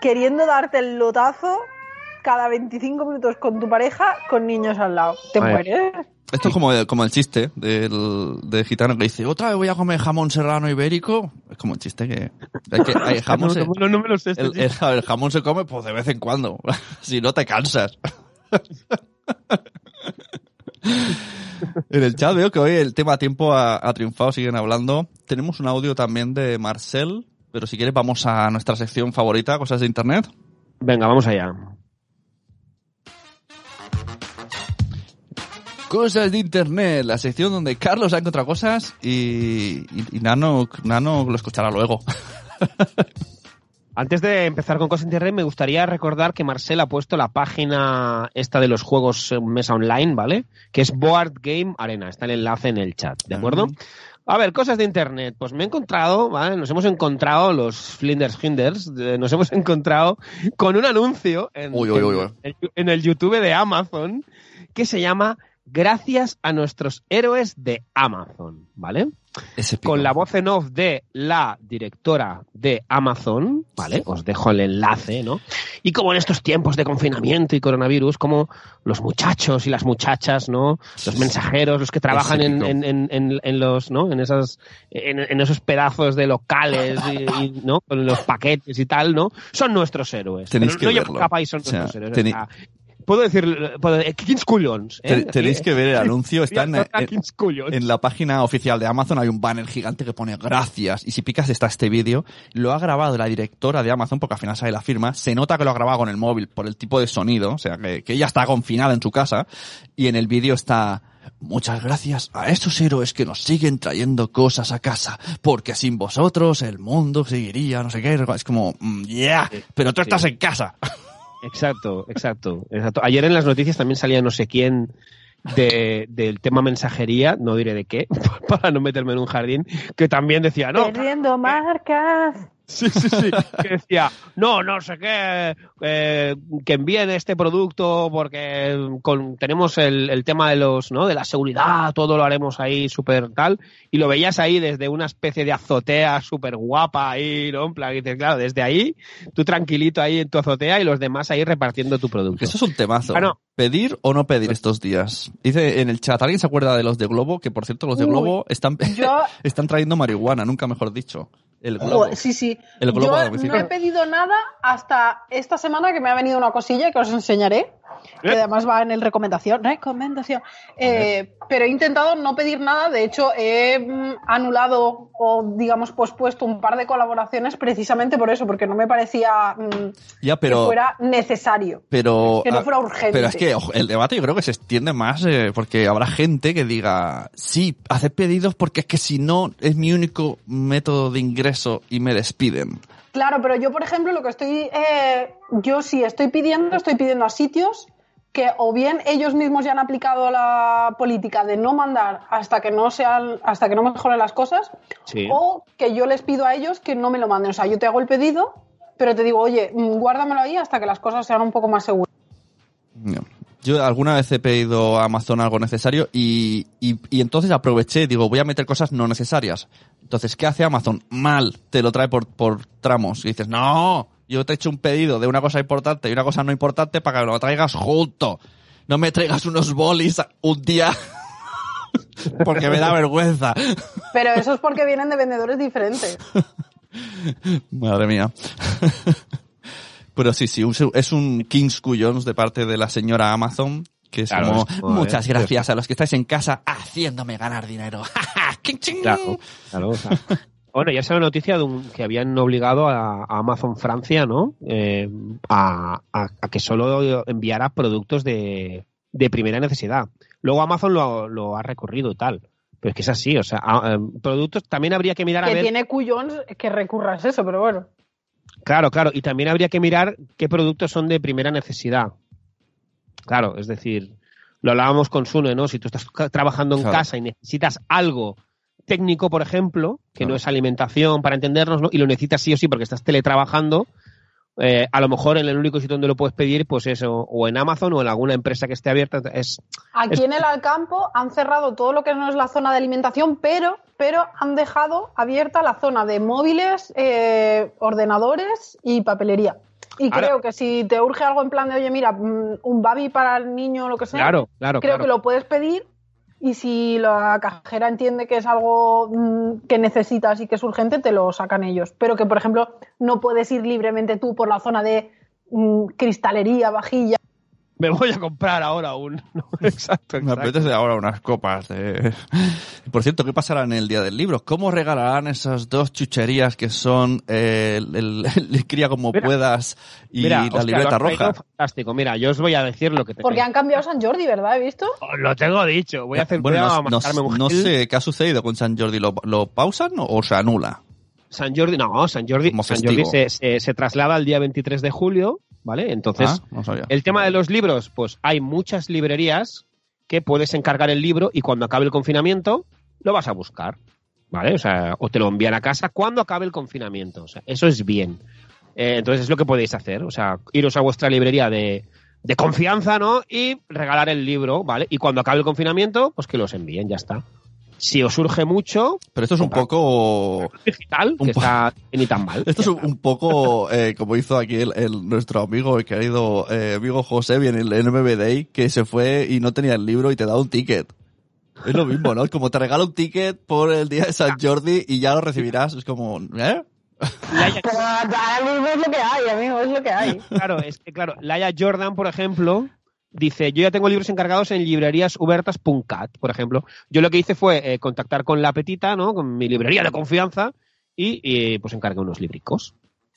queriendo darte el lotazo cada 25 minutos con tu pareja con niños al lado. Te mueres. Esto es como, como el chiste del, del gitano que dice, otra vez voy a comer jamón serrano ibérico. Es como el chiste que, hay que hay <laughs> jamón no, se- no, no me lo sé. este el, el- el jamón se come pues de vez en cuando. <laughs> si no te cansas. <laughs> <laughs> en el chat veo que hoy el tema tiempo ha, ha triunfado, siguen hablando. Tenemos un audio también de Marcel, pero si quieres vamos a nuestra sección favorita, cosas de internet. Venga, vamos allá. Cosas de internet, la sección donde Carlos ha encontrado cosas y, y- y Nano, Nano lo escuchará luego. <laughs> Antes de empezar con cosas de internet, me gustaría recordar que Marcel ha puesto la página esta de los juegos mesa online, ¿vale? Que es Board Game Arena. Está el enlace en el chat, ¿de acuerdo? A ver, cosas de internet. Pues me he encontrado, ¿vale? Nos hemos encontrado, los Flinders Hinders, eh, nos hemos <laughs> encontrado con un anuncio en, Uy, uy, uy, uy. en- en el YouTube de Amazon que se llama Gracias a nuestros héroes de Amazon, ¿vale? Con la voz en off de la directora de Amazon, ¿vale? Os dejo el enlace, ¿no? Y como en estos tiempos de confinamiento y coronavirus, como los muchachos y las muchachas, ¿no? Los mensajeros, los que trabajan en, en, en, en- en los, ¿no? En esas, en, esos pedazos de locales, y, y, ¿no? Con los paquetes y tal, ¿no? Son nuestros héroes. Tenéis Pero que no verlo. capa y son O sea, nuestros héroes. Puedo decir, puedo, eh, quins collons, ¿eh? Te- tenéis que ver el anuncio, está en, en- en la página oficial de Amazon hay un banner gigante que pone gracias y si picas está este vídeo, lo ha grabado la directora de Amazon porque al final sale la firma, se nota que lo ha grabado con el móvil por el tipo de sonido, o sea que, que ella está confinada en su casa y en el vídeo está Muchas gracias a esos héroes que nos siguen trayendo cosas a casa, porque sin vosotros el mundo seguiría, no sé qué, es como, mm, yeah, pero tú estás en casa. Exacto, exacto, exacto. Ayer en las noticias también salía no sé quién de, del tema mensajería, no diré de qué, <laughs> para no meterme en un jardín, que también decía, no, Perdiendo marcas. Sí, sí, sí, <laughs> que decía, no, no sé qué, eh, que envíen este producto porque con, tenemos el, el tema de los, ¿no? De la seguridad, todo lo haremos ahí súper tal, y lo veías ahí desde una especie de azotea súper guapa ahí, ¿no? En plan, y dices, claro, desde ahí, tú tranquilito ahí en tu azotea y los demás ahí repartiendo tu producto. Eso es un temazo. Ah, no. ¿Pedir o no pedir estos días? Dice en el chat, ¿alguien se acuerda de los de Globo? Que por cierto, los de Uy, Globo están, <laughs> Yo, están trayendo marihuana, nunca mejor dicho. El Globo. Sí, sí. El globo Yo no he pedido nada hasta esta semana que me ha venido una cosilla que os enseñaré. Que ¿Eh? además va en el recomendación. Recomendación. Eh, pero he intentado no pedir nada. De hecho, he mm, anulado o, digamos, pospuesto un par de colaboraciones precisamente por eso, porque no me parecía mm, Ya, que pero... fuera necesario. pero que no fuera urgente. Pero es que ojo, el debate yo creo que se extiende más eh, porque habrá gente que diga, sí, haced pedidos porque es que si no es mi único método de ingreso y me Claro, pero yo, por ejemplo, lo que estoy. eh, yo si estoy pidiendo, estoy pidiendo a sitios que o bien ellos mismos ya han aplicado la política de no mandar hasta que no sean, hasta que no mejoren las cosas, Sí. o que yo les pido a ellos que no me lo manden. O sea, yo te hago el pedido, pero te digo, oye, mm, guárdamelo ahí hasta que las cosas sean un poco más seguras. No. Yo alguna vez he pedido a Amazon algo necesario y, y, y entonces aproveché digo, voy a meter cosas no necesarias. Entonces, ¿qué hace Amazon? Mal, te lo trae por, por tramos. Y dices, no, yo te he hecho un pedido de una cosa importante y una cosa no importante para que lo traigas junto. No me traigas unos bolis un día <laughs> porque me da vergüenza. Pero eso es porque vienen de vendedores diferentes. <laughs> Madre mía. <laughs> Pero sí, sí, un- es un King's Cuyons de parte de la señora Amazon, que es Claro, como, es como, muchas eh, gracias a los que estáis en casa haciéndome ganar dinero. <laughs> ¡King, ching! Claro, claro. o sea. <laughs> Bueno, ya se la noticia de un, que habían obligado a, a Amazon Francia, ¿no? Eh, a, a- a que solo enviara productos de, de primera necesidad. Luego Amazon lo, lo ha recorrido y tal. Pero es que es así, o sea, a- em, productos también habría que mirar a que ver. tiene cuyons que recurras eso, pero bueno. Claro, claro, y también habría que mirar qué productos son de primera necesidad. Claro, es decir, lo hablábamos con Sune, ¿no? Si tú estás trabajando en Claro. casa y necesitas algo técnico, por ejemplo, que Claro. no es alimentación para entendernos, ¿no? Y lo necesitas sí o sí porque estás teletrabajando, eh, a lo mejor en el único sitio donde lo puedes pedir, pues eso, o en Amazon o en alguna empresa que esté abierta. Es, Aquí Es- en el Alcampo han cerrado todo lo que no es la zona de alimentación, pero, pero han dejado abierta la zona de móviles, eh, ordenadores y papelería. Y Ahora- creo que si te urge algo en plan de, oye, mira, mm, un babi para el niño o lo que sea, claro, claro, creo claro. que lo puedes pedir y si la cajera entiende que es algo mm, que necesitas y que es urgente, te lo sacan ellos. Pero que, por ejemplo, no puedes ir libremente tú por la zona de mm, cristalería, vajilla. Me voy a comprar ahora un. <laughs> exacto, Me apetece ahora unas copas de... <laughs> Por cierto, ¿qué pasará en el Día del Libro? ¿Cómo regalarán esas dos chucherías que son eh, el, el- el <laughs> cría como Mira, puedas y Mira, la libreta roja? Fantástico. Mira, yo os voy a decir lo que te Porque han cambiado San Jordi, ¿verdad? ¿He visto? Os Lo tengo dicho. Voy a hacer bueno, voy a no, no- un no sé qué ha sucedido con San Jordi. ¿Lo, lo pausan o se anula? San Jordi, no, San Jordi, San Jordi se- se traslada al día 23 de julio, ¿vale? Entonces, Ah, no el tema de los libros, pues hay muchas librerías que puedes encargar el libro y cuando acabe el confinamiento lo vas a buscar, ¿vale? O sea, o te lo envían a casa cuando acabe el confinamiento. O sea, eso es bien. Eh, entonces es lo que podéis hacer, o sea, iros a vuestra librería de, de confianza, ¿no? Y regalar el libro, ¿vale? Y cuando acabe el confinamiento, pues que los envíen, ya está. Si os surge mucho, Pero esto es un poco... digital, Un que po- está ni tan mal. <laughs> Esto es un, un poco eh, como hizo aquí el, el- nuestro amigo, el querido eh, amigo José, en el NMB Day, que se fue y no tenía el libro y te da un ticket. Es lo mismo, ¿no? Es como te regala un ticket por el día de San Jordi y ya lo recibirás. Es como, ¿eh? <laughs> Pero ahora mismo es lo que hay, amigo, es lo que hay. claro, es que claro, Laia Jordan, por ejemplo, dice, yo ya tengo libros encargados en librerías ubertas.cat, por ejemplo. Yo lo que hice fue eh, contactar con la petita, ¿no? Con mi librería de confianza y, y, pues encargué unos libricos.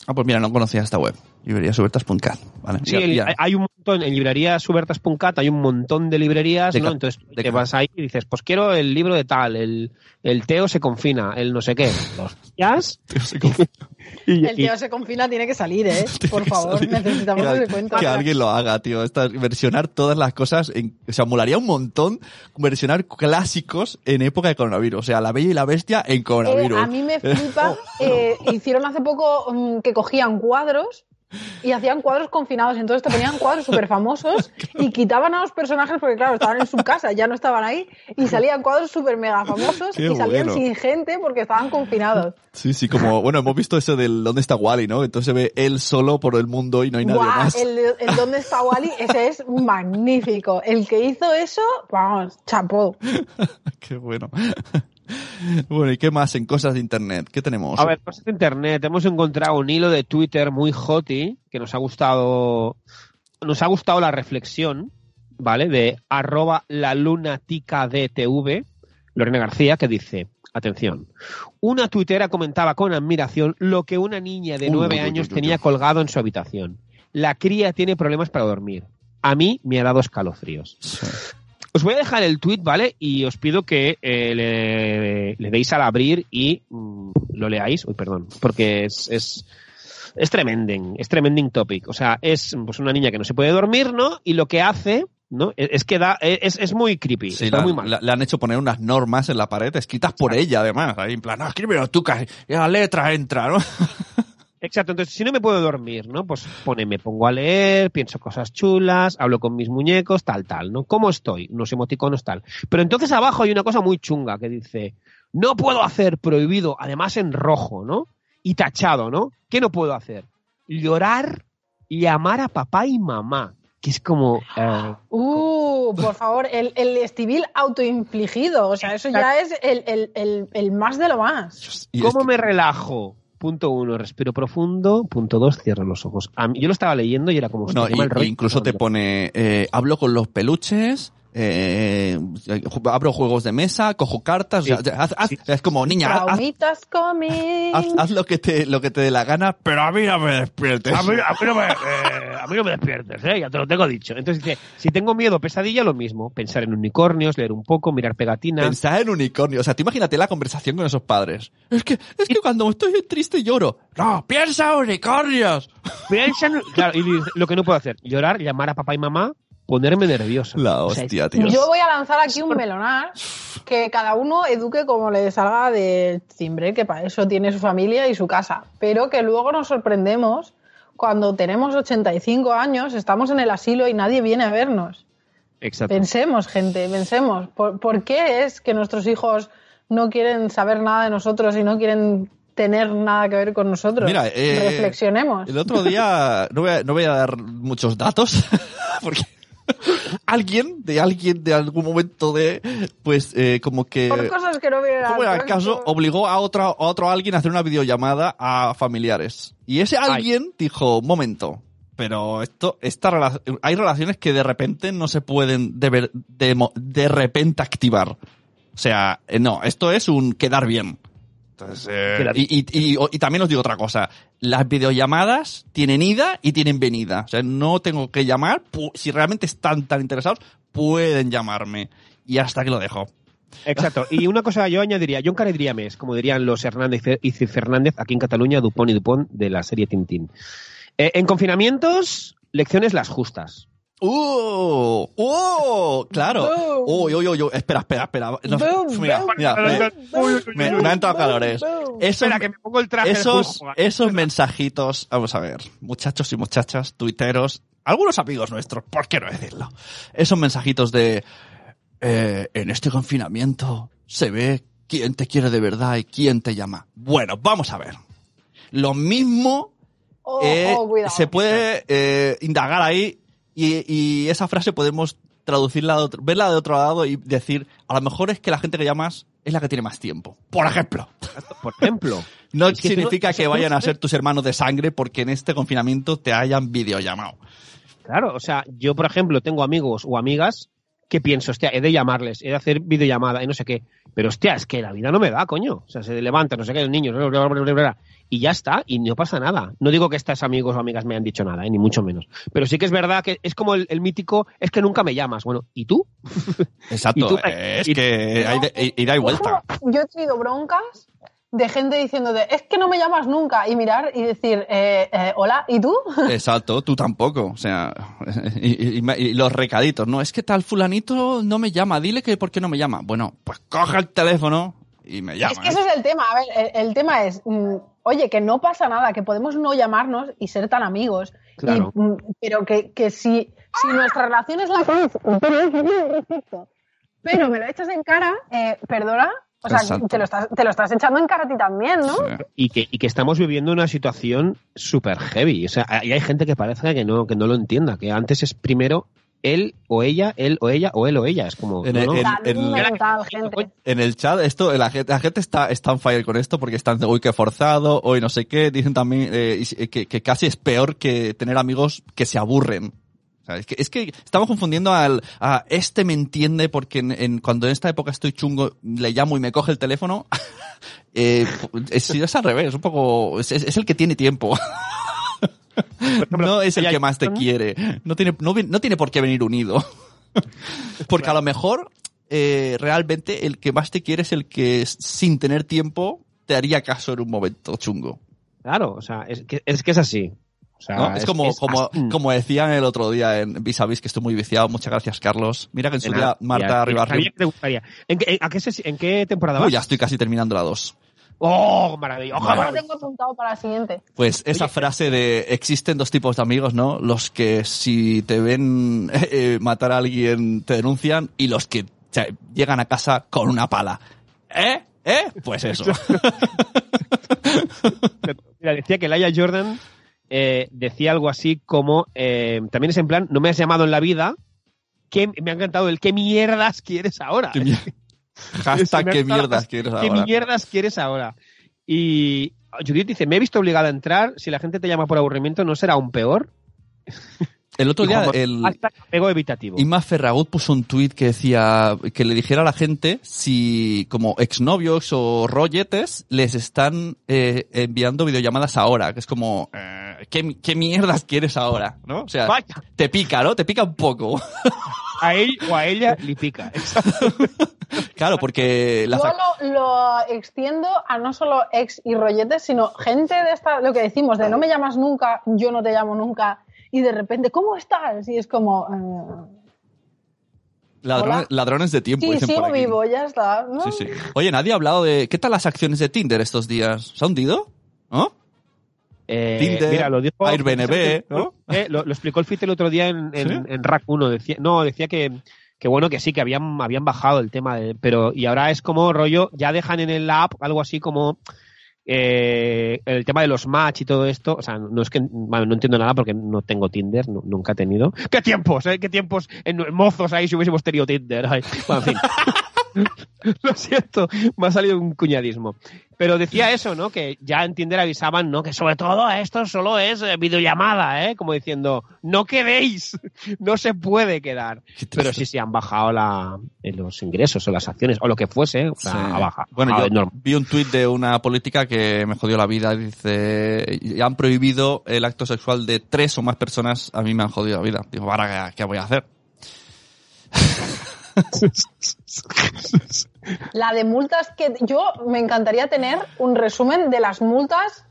Ah, pues mira, no conocía esta web. Libreríasubertas.cat, ¿vale? Sí, Ya- el- ya. hay- un montón, en libreríasubertas.cat hay un montón de librerías, De ¿no? Entonces de te vas ahí y dices, pues quiero el libro de tal, el, el Teo se confina, el no sé qué. Los <laughs> <laughs> El tío se confina, tiene que salir, ¿eh? <laughs> Por favor, salir. necesitamos que, cuenta. que alguien lo haga, tío. Esta, versionar todas las cosas. En, o sea, molaría un montón versionar clásicos en época de coronavirus. O sea, la bella y la bestia en Eh, coronavirus. a mí me flipa. eh, hicieron hace poco mm, que cogían cuadros y hacían cuadros confinados. Entonces te ponían cuadros súper famosos <laughs> y quitaban a los personajes porque, claro, estaban en su casa, ya no estaban ahí. Y salían cuadros súper mega famosos Qué y salían bueno. sin gente porque estaban confinados. Sí, sí, como, bueno, hemos visto eso del ¿Dónde está Wally, no? Entonces se ve él solo por el mundo y no hay nadie más. el, el ¿Dónde está Wally? Ese es magnífico. El que hizo eso, vamos, chapó. <laughs> Qué bueno. Bueno, ¿y qué más en cosas de internet? ¿Qué tenemos? A ver, cosas de internet. Hemos encontrado un hilo de Twitter muy hoti que nos ha gustado. Nos ha gustado la reflexión, ¿vale? De arroba la lunatica DTV, Lorena García, que dice. Atención. Una tuitera comentaba con admiración lo que una niña de nueve uy, años uy, uy, tenía colgado en su habitación. La cría tiene problemas para dormir. A mí me ha dado escalofríos. Sí. Os voy a dejar el tweet, ¿vale? Y os pido que eh, le, le deis al abrir y mm, lo leáis. Uy, perdón, porque es, es, es tremending, es tremending topic. O sea, es pues, una niña que no se puede dormir, ¿no? Y lo que hace, ¿no? Es, es que da, es, es muy creepy, Sí, está la- muy mal. la- le han hecho poner unas normas en la pared escritas por ella, además. Ahí en plan, no, escríbelo tú, que la letra entra, ¿no? <laughs> Exacto, entonces si no me puedo dormir, ¿no? Pues pone, me pongo a leer, pienso cosas chulas, hablo con mis muñecos, tal, tal, ¿no? ¿Cómo estoy? Unos emoticonos, tal. Pero entonces abajo hay una cosa muy chunga que dice, no puedo hacer prohibido, además en rojo, ¿no? Y tachado, ¿no? ¿Qué no puedo hacer? Llorar, llamar a papá y mamá. Que es como... eh, Uh, por favor, el, el estivil autoinfligido. O sea, eso ya es el, el, el, el más de lo más. Y ¿Cómo me relajo? Punto uno, respiro profundo. Punto dos, cierro los ojos. Mí- yo lo estaba leyendo y era como... Qué y- mal rollo. incluso te pone, eh, hablo con los peluches, eh, ju- abro juegos de mesa, cojo cartas, Sí, o sea, haz- haz- sí. es como, niña, haz, haz- lo que te lo que te dé la gana, pero a mí no me despiertes. A mí, a mí no me, eh, a mí no me despiertes, ¿eh? ya te lo tengo dicho. Entonces dice, si tengo miedo, pesadilla, lo mismo. Pensar en unicornios, leer un poco, mirar pegatinas. Pensar en unicornio. O sea, tú imagínate la conversación con esos padres. Es que, es que cuando estoy triste lloro. No, piensa en unicornios. Piensa en- Claro, y lo que no puedo hacer, llorar, llamar a papá y mamá, ponerme nervioso. La O sea, hostia, tío. Yo voy a lanzar aquí un melonar que cada uno eduque como le salga del timbre, que para eso tiene su familia y su casa, pero que luego nos sorprendemos cuando tenemos 85 años, estamos en el asilo y nadie viene a vernos. Exacto. Pensemos, gente, pensemos. ¿Por, por qué es que nuestros hijos no quieren saber nada de nosotros y no quieren tener nada que ver con nosotros? Mira, eh, Reflexionemos. El otro día, no voy a, no voy a dar muchos datos, <laughs> porque <laughs> alguien, de alguien, de algún momento de, pues, eh, como que... Por cosas que no vienen como al era el caso, obligó a otro, a otro alguien a hacer una videollamada a familiares. Y ese alguien dijo, un momento, pero esto, esta rela- hay relaciones que de repente no se pueden de, ver- de, mo- de repente activar. O sea, eh, no, esto es un quedar bien. Entonces, eh, y, y, y- y también os digo otra cosa. Las videollamadas tienen ida y tienen venida. O sea, no tengo que llamar. Si realmente están tan interesados, pueden llamarme. Y hasta que lo dejo. Exacto. Y una cosa yo añadiría, yo encarecería mes, como dirían los Hernández y Fernández aquí en Cataluña, Dupont y Dupont de la serie Tintín. Eh, en confinamientos, lecciones las justas. ¡Uh! ¡Uh! Claro. Uy, uy, uy. Espera, espera, espera. No, Boom, mira, boom, mira, boom, me, boom, me- boom, me han entrado calores. Esos, Espera, que me pongo el traje esos, esos mensajitos, vamos a ver, muchachos y muchachas, tuiteros, algunos amigos nuestros, ¿por qué no decirlo? Esos mensajitos de, eh, en este confinamiento se ve quién te quiere de verdad y quién te llama. Bueno, vamos a ver. Lo mismo Oh, eh, oh, se puede eh, indagar ahí y, y esa frase podemos traducirla, de otro- verla de otro lado y decir, a lo mejor es que la gente que llamas es la que tiene más tiempo. Por ejemplo. Por ejemplo. <laughs> No Es que significa que vayan a ser tus hermanos de sangre porque en este confinamiento te hayan videollamado. Claro, o sea, yo, por ejemplo, tengo amigos o amigas que pienso, hostia, he de llamarles, he de hacer videollamada y no sé qué. Pero, hostia, es que la vida no me da, coño. O sea, se levanta, no sé qué, el niño, bla, bla, bla, bla, bla, y ya está, y no pasa nada. No digo que estos amigos o amigas me han dicho nada, eh, ni mucho menos. Pero sí que es verdad que es como el, el mítico, es que nunca me llamas. Bueno, ¿y tú? Exacto. <laughs> Y tú- eh, es y- que hay de, ida y vuelta. Yo he tenido broncas de gente diciendo de, es que no me llamas nunca y mirar y decir, eh, eh, hola, ¿y tú? <laughs> Exacto, tú tampoco. O sea, <laughs> y, y- y los recaditos, ¿no? Es que tal fulanito no me llama, dile que por qué no me llama. Bueno, pues coja el teléfono y me llama. Es que ese es el tema. A ver, el, el tema es, mm, oye, que no pasa nada, que podemos no llamarnos y ser tan amigos. Claro. Y, mm, pero que, que si, si nuestra relación es la pero me lo echas en cara, eh, perdona, o sea, te lo, estás, te lo estás echando en cara a ti también, ¿no? Sí. Y que, y que estamos viviendo una situación súper heavy. O sea, y hay gente que parece que no, que no lo entienda, que antes es primero él o ella, él o ella, o él o ella. Es como. En no, el- no. en- Salud en- mental, gente. En el chat, esto, la gente, la gente está, está on fire con esto porque están de uy, qué forzado, hoy no sé qué. Dicen también eh, y- que, que casi es peor que tener amigos que se aburren. O sea, es, que, es que estamos confundiendo al, a este me entiende porque en, en- cuando en esta época estoy chungo, le llamo y me coge el teléfono. <laughs> eh, es, es al revés, un poco, es, es- el que tiene tiempo. <laughs> no es el que más te quiere. No tiene, no, no tiene por qué venir unido. <laughs> Porque a lo mejor eh, realmente el que más te quiere es el que sin tener tiempo te haría caso en un momento chungo. Claro, o sea, es que es, que es así. O sea, ¿no? Es, como, es como, así. como decían el otro día en Vis a Vis, que estoy muy viciado. Muchas gracias, Carlos. Mira que en su día. Marta que te gustaría. ¿En qué, en, a qué ses- en qué temporada Uy, vas? ya estoy casi terminando la 2. ¡Oh, maravilloso! Vale. Yo lo tengo apuntado para la siguiente. Pues esa frase de existen dos tipos de amigos, ¿no? Los que si te ven <laughs> eh, matar a alguien te denuncian y los que te llegan a casa con una pala. ¿Eh? ¿Eh? Pues eso. <laughs> Mira, decía que Laia Jordan eh, decía algo así como, eh, también es en plan, no me has llamado en la vida, ¿qué, me ha encantado el ¿qué mierdas quieres ahora? Qué mier- <laughs> Hashtag qué mierdas quieres ¿Qué ahora. mierdas quieres ahora? Y Judith dice, me he visto obligada a entrar, si la gente te llama por aburrimiento, ¿no será aún peor? <laughs> El otro día, el apego evitativo. Inma Ferragut puso un tuit que decía que le dijera a la gente si como exnovios o rolletes les están eh, enviando videollamadas ahora, que es como, eh, ¿qué, ¿qué mierdas quieres ahora? ¿No? O sea, Vaya, te pica, ¿no? Te pica un poco. a él o a ella le pica. <laughs> claro, porque la Yo lo, lo extiendo a no solo ex y rolletes, sino gente de esta, lo que decimos, de no me llamas nunca, yo no te llamo nunca, y de repente, ¿cómo estás? Y es como, eh, ladrones, de tiempo. sí, dicen por sigo aquí. vivo, ya está. ¿no? Sí, sí. Oye, nadie ha hablado de qué tal las acciones de Tinder estos días. ¿Se ha hundido? ¿No? Eh, Tinder, mira, lo dijo Airbnb, ¿no? Eh, lo, lo explicó el Fite el otro día en, en, ¿Sí? en Rack 1. Decía, no, decía que, que bueno, que sí, que habían, habían bajado el tema, de, pero y ahora es como rollo, ya dejan en el app algo así como eh, el tema de los match y todo esto. O sea, no es que, bueno, no entiendo nada porque no tengo Tinder, nu- nunca he tenido. ¿Qué tiempos, eh? ¿Qué tiempos en mozos ahí si hubiésemos tenido Tinder? Ay, bueno, en fin. <laughs> <laughs> Lo siento, me ha salido un cuñadismo. Pero decía eso, ¿no? Que ya en Tinder avisaban, ¿no? Que sobre todo esto solo es eh, videollamada, ¿eh? Como diciendo, no quedéis, <laughs> no se puede quedar. Pero sí, sí, han bajado la, eh, los ingresos o las acciones o lo que fuese, o sea, Sí. ha bajado. Bueno, Ah, yo vi un tuit de una política que me jodió la vida. Dice, "Ya han prohibido el acto sexual de tres o más personas. A mí me han jodido la vida. Digo, ¿ahora qué, qué voy a hacer? <laughs> La de multas que yo me encantaría tener un resumen de las multas,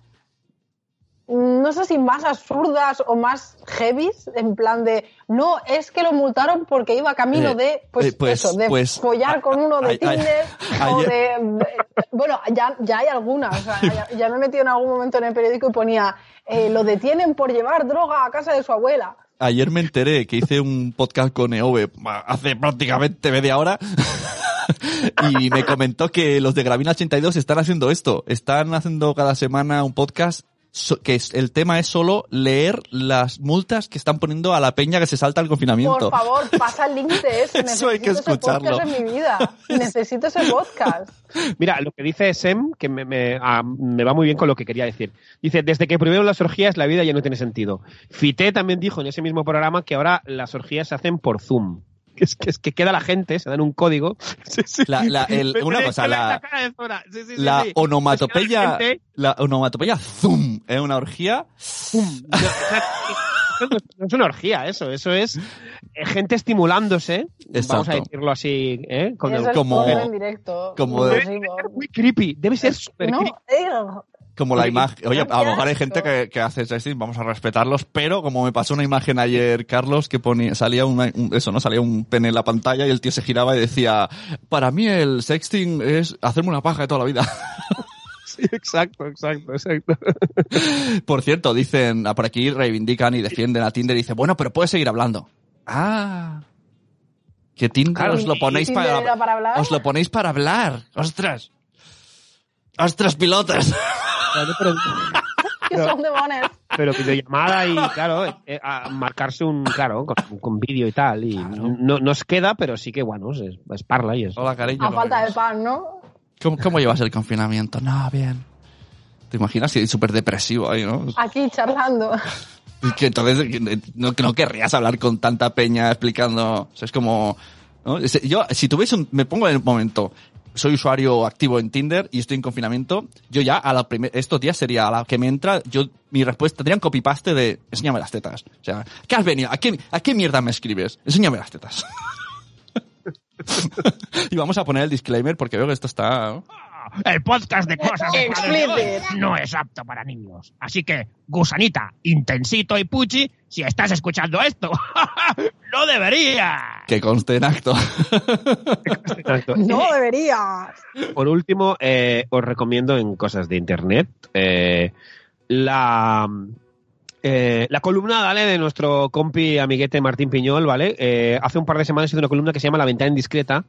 no sé si más absurdas o más heavies, en plan de, no, es que lo multaron porque iba camino Eh, de, pues, eh, pues- eso, de pues, follar con uno de ay- Tinder o de, de- bueno, ya, ya hay algunas, o sea, ya, ya me he metido en algún momento en el periódico y ponía, eh, lo detienen por llevar droga a casa de su abuela. Ayer me enteré que hice un podcast con Eove hace prácticamente media hora <laughs> y me comentó que los de Gravina 82 están haciendo esto. Están haciendo cada semana un podcast so- que es- el tema es solo leer las multas que están poniendo a la peña que se salta el confinamiento. Por favor, pasa el link de ese. Eso hay que Necesito ese escucharlo. podcast en mi vida. Necesito ese podcast. <laughs> Mira, lo que dice Sem, que me, me, ah, me va muy bien con lo que quería decir. Dice, desde que prohibieron las orgías, la vida ya no tiene sentido. Fité también dijo en ese mismo programa que ahora las orgías se hacen por Zoom. Que <laughs> es que, es que queda la gente, se dan un código. <laughs> Sí, sí. La- la- el- Me- una cosa, la-. Sí, La onomatopeya, Es que la gente- la onomatopeya zoom, es una orgía. ¡pum! <laughs> No, es- una orgía, eso. Eso es eh, gente estimulándose, vamos a decirlo así, ¿eh? Con el- como- zoom en directo. como Debe de- ser muy creepy, debe ser súper No, creepy. Como la imagen. Oye, a lo mejor hay gente que, que hace sexting, vamos a respetarlos, pero como me pasó una imagen ayer, Carlos, que ponía, salía una, un- eso, ¿no? Salía un pene en la pantalla y el tío se giraba y decía, para mí el sexting es hacerme una paja de toda la vida. <laughs> Sí, exacto, exacto, exacto. Por cierto, dicen, ah, por aquí reivindican y defienden a Tinder y dicen, bueno, pero puedes seguir hablando. Ah. Que Tinder Claro, os lo ponéis para, para hablar. os lo ponéis para hablar. Ostras. Ostras, pilotas. <laughs> Pero, que son demones. pero videollamada y, <laughs> claro, eh, a marcarse un, claro, con, con vídeo y tal. Y no, no os queda, pero sí que, bueno, es, es parla y es. Hola, cariño. A ¿cómo falta de pan, ¿no? ¿Cómo, cómo llevas el confinamiento? No, bien. ¿Te imaginas? Sí, súper depresivo ahí, ¿no? Aquí charlando. Y Que entonces eh, no, no querrías hablar con tanta peña explicando. O sea, es como. ¿no? Yo, si tuviese un. Me pongo en el momento. Soy usuario activo en Tinder y estoy en confinamiento. Yo ya, a la primer, estos días sería a la que me entra, yo, mi respuesta, tendría un copy-paste de, enséñame las tetas. O sea, ¿qué has venido? ¿A qué, a qué mierda me escribes? Enséñame las tetas. <laughs> y vamos a poner el disclaimer porque veo que esto está. El podcast de cosas de padres no es apto para niños. Así que, gusanita, intensito y puchi, si estás escuchando esto, <laughs> no debería. que conste en acto. No deberías. Por último, eh, os recomiendo en cosas de internet eh, la, eh, la columna ¿vale? de nuestro compi amiguete Martín Piñol, ¿vale? Eh, hace un par de semanas hizo una columna que se llama La ventana indiscreta.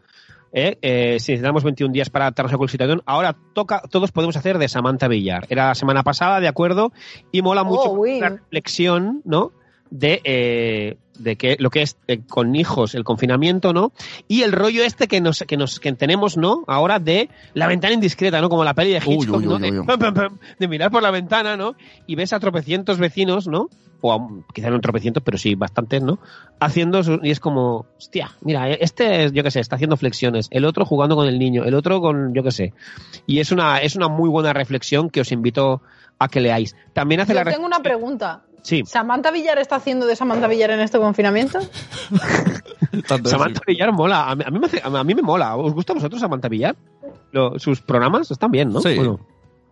¿Eh? Eh, si necesitamos 21 días para adaptarnos a cualquier situación, ahora toca, todos podemos hacer de Samantha Villar. Era la semana pasada, de acuerdo, y mola mucho Oh, Win. la reflexión, ¿no? De, eh, de que lo que es eh, con hijos el confinamiento, ¿no? Y el rollo este que nos, que nos que tenemos, ¿no? Ahora de la ventana indiscreta, ¿no? Como la peli de Hitchcock, uy, ¿no? uy, de, uy, uy. pam, pam, pam, de mirar por la ventana, ¿no? Y ves a tropecientos vecinos, ¿no? O a, quizá no tropecientos, pero sí bastantes, ¿no? Haciendo su- y es como, hostia, mira, este, yo qué sé, está haciendo flexiones, el otro jugando con el niño, el otro con, yo qué sé. Y es una, es una muy buena reflexión que os invito a que leáis. También hace Yo la tengo una pregunta. Sí, ¿Samantha Villar está haciendo de Samantha Villar en este confinamiento? <laughs> Tanto Samantha Villar mola. A mí, a mí me, hace- a mí me mola. ¿Os gusta a vosotros Samantha Villar? Lo- sus programas están bien, ¿no? Sí. Bueno.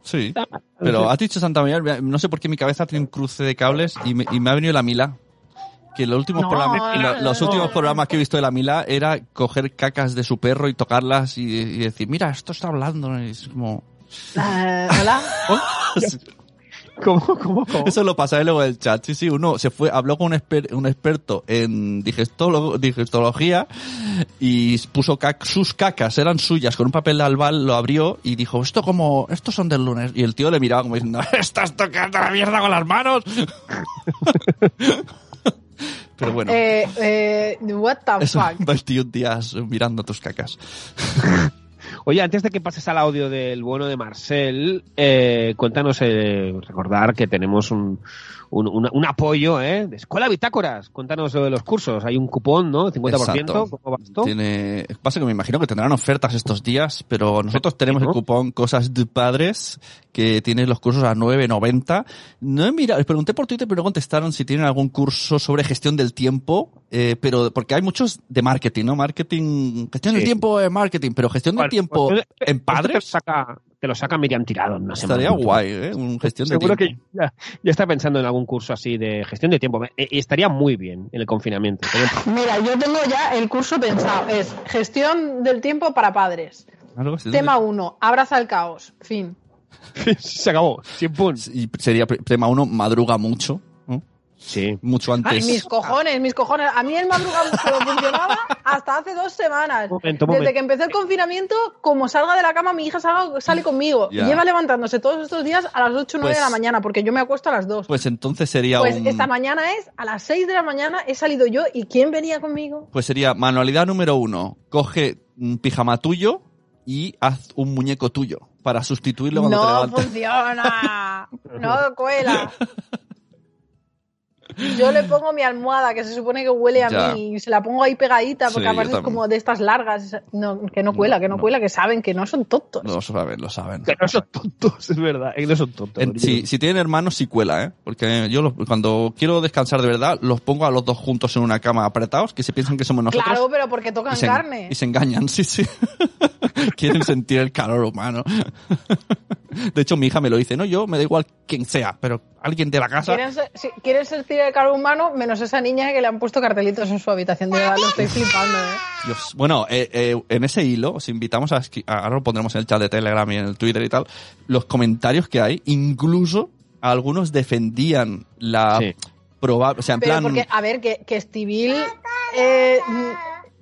Sí. Pero has dicho Santa María, no sé por qué mi cabeza tiene un cruce de cables y me, y me ha venido la Mila. Que los últimos, No, programas, no, lo- no, los no. últimos programas que he visto de la Mila era coger cacas de su perro y tocarlas y, y decir, mira, esto está hablando. Y es como... Eh, Hola. <laughs> <laughs> ¿Cómo, cómo, cómo? Eso lo pasaré luego del chat. Sí, sí, uno se fue, habló con un, exper- un experto en digestolo- digestología y puso cac- sus cacas, eran suyas, con un papel de albal, lo abrió y dijo, esto como, estos son del lunes. Y el tío le miraba como diciendo, <laughs> estás tocando la mierda con las manos. <laughs> Pero bueno, Eh, eh, what the eso, fuck. 21 días mirando tus cacas. Oye, antes de que pases al audio del bueno de Marcel, eh, cuéntanos, eh, recordar que tenemos un, un, un- un apoyo ¿eh? de Escuela Bitácoras. Cuéntanos lo de los cursos. Hay un cupón, ¿no? 50%. Exacto. ¿Cómo va esto? Tiene, pasa que me imagino que tendrán ofertas estos días, pero nosotros tenemos el ¿no? cupón Cosas de Padres, que tiene los cursos a 9.90. No he mirado, les pregunté por Twitter, pero no contestaron si tienen algún curso sobre gestión del tiempo, eh, pero porque hay muchos de marketing, ¿no? Marketing, gestión del Sí. tiempo es marketing, pero gestión del Bueno, tiempo pues, en padres saca, te lo saca Miriam Tirado en una semana. estaría guay, ¿eh? Un gestión de Seguro tiempo. que ya, ya está pensando en algún curso así de gestión de tiempo. Eh, estaría muy bien en el confinamiento. Mira, yo tengo ya el curso pensado. Es gestión del tiempo para padres. Algo así. Tema 1, abraza el caos. Fin. <laughs> Se acabó. Sin pun. Y sería tema uno, madruga mucho. Sí. Mucho Ay, antes. mis cojones, mis cojones. A mí el madruga mucho no <laughs> funcionaba hasta hace dos semanas. Momento, Desde momento. que empezó el confinamiento, como salga de la cama, mi hija salga- sale conmigo. Ya. Lleva levantándose todos estos días a las 8 o 9 de la Pues- mañana, porque yo me acuesto a las 2. Pues entonces sería Pues un... esta mañana es a las 6 de la mañana, he salido yo y ¿quién venía conmigo? Pues sería manualidad número uno. Coge un pijama tuyo y haz un muñeco tuyo para sustituirlo cuando te No levantes. funciona, no cuela. <laughs> Yo le pongo mi almohada, que se supone que huele a Ya. mí, y se la pongo ahí pegadita, Sí, porque yo además es como de estas largas. No, que no cuela, que no, no. cuela, que saben que no son tontos. Lo saben, lo saben. Que no son tontos, es verdad. Que no son tontos. En- si, si tienen hermanos, sí cuela, ¿eh? Porque yo los- cuando quiero descansar de verdad, los pongo a los dos juntos en una cama apretados, que se piensan que somos nosotros. Claro, pero porque tocan y se, carne. y se engañan, <laughs> sí, sí. <laughs> Quieren sentir el calor humano. <laughs> <laughs> De hecho, mi hija me lo dice, no, yo me da igual quien sea, pero alguien de la casa. Quieren, ser- si- quieren sentir el calor humano, menos esa niña que le han puesto cartelitos en su habitación. De verdad, lo estoy flipando, ¿eh? Dios. Bueno, eh, eh, en ese hilo, os invitamos a, ahora lo pondremos en el chat de Telegram y en el Twitter y tal, los comentarios que hay, incluso algunos defendían la Sí. probable, o sea, en Pero plan, porque, a ver, que, que eh,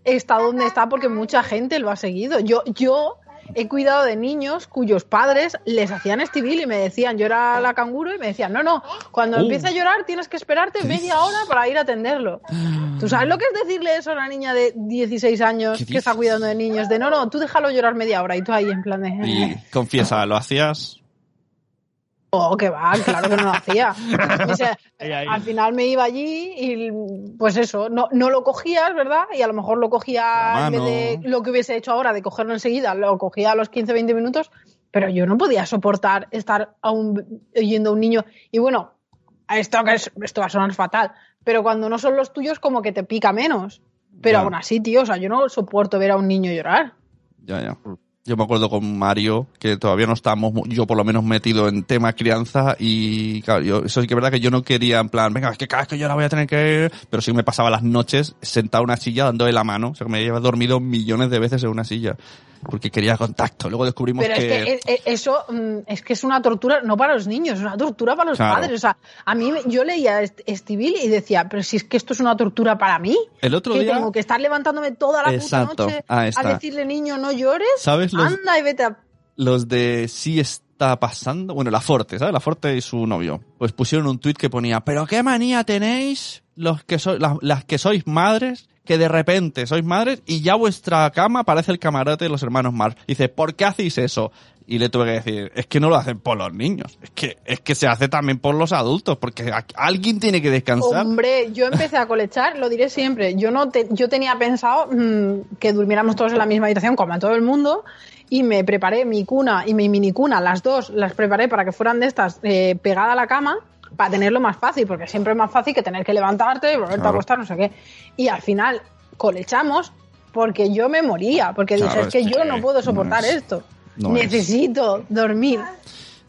está donde está porque mucha gente lo ha seguido. Yo, yo he cuidado de niños cuyos padres les hacían Estivil y me decían, yo era la canguro y me decían, no, no, cuando Uh. empiece a llorar tienes que esperarte ¿Qué media hora para ir a atenderlo. ¿Tú sabes lo que es decirle eso a una niña de 16 años ¿Qué que está cuidando de niños? De no, no, tú déjalo llorar media hora y tú ahí en plan de... y confiesa, <laughs> lo hacías. Oh, que va, claro que no lo hacía. O sea, <laughs> al final me iba allí y pues eso, no, no lo cogías, ¿verdad? Y a lo mejor lo cogía en vez de lo que hubiese hecho ahora, de cogerlo enseguida, lo cogía a los 15, 20 minutos, pero yo no podía soportar estar aún oyendo a un niño. Y bueno, esto, esto va a sonar fatal, pero cuando no son los tuyos como que te pica menos. Pero Ya. aún así, tío, o sea, yo no soporto ver a un niño llorar. Ya, ya. Yo me acuerdo con Mario, que todavía no estábamos, yo por lo menos metido en tema crianza y claro, yo, eso sí que es verdad que yo no quería en plan, venga, que cada vez que yo la voy a tener que... Pero sí me pasaba las noches sentado en una silla dándole la mano, o sea que me había dormido millones de veces en una silla, porque quería contacto. Luego descubrimos Pero es que eh, eh, eso mm, es que es una tortura, no para los niños, es una tortura para los Claro. padres. O sea, a mí yo leía Est- Estivil y decía, pero si es que esto es una tortura para mí, el otro que día... tengo que estar levantándome toda la Exacto, puta noche a decirle niño no llores, ¿Sabes los, anda y vete a... los de sí está pasando, bueno, la Forte, ¿sabes? La Forte y su novio. Pues pusieron un tuit que ponía, pero qué manía tenéis los que sois, las, que sois madres, que de repente sois madres y ya vuestra cama parece el camarote de los hermanos Mars. Dice, ¿por qué hacéis eso? Y le tuve que decir, es que no lo hacen por los niños, es que, es que se hace también por los adultos, porque alguien tiene que descansar. Hombre, yo empecé a colechar, lo diré siempre. Yo no te- yo tenía pensado mm, que durmiéramos todos en la misma habitación, como a todo el mundo, y me preparé mi cuna y mi mini cuna, las dos, las preparé para que fueran de estas eh, pegada a la cama, para tenerlo más fácil, porque siempre es más fácil que tener que levantarte y volverte a acostar, no sé qué. Y al final colechamos porque yo me moría, porque Claro, dije, es que yo no puedo soportar no es- esto. no es. Necesito dormir.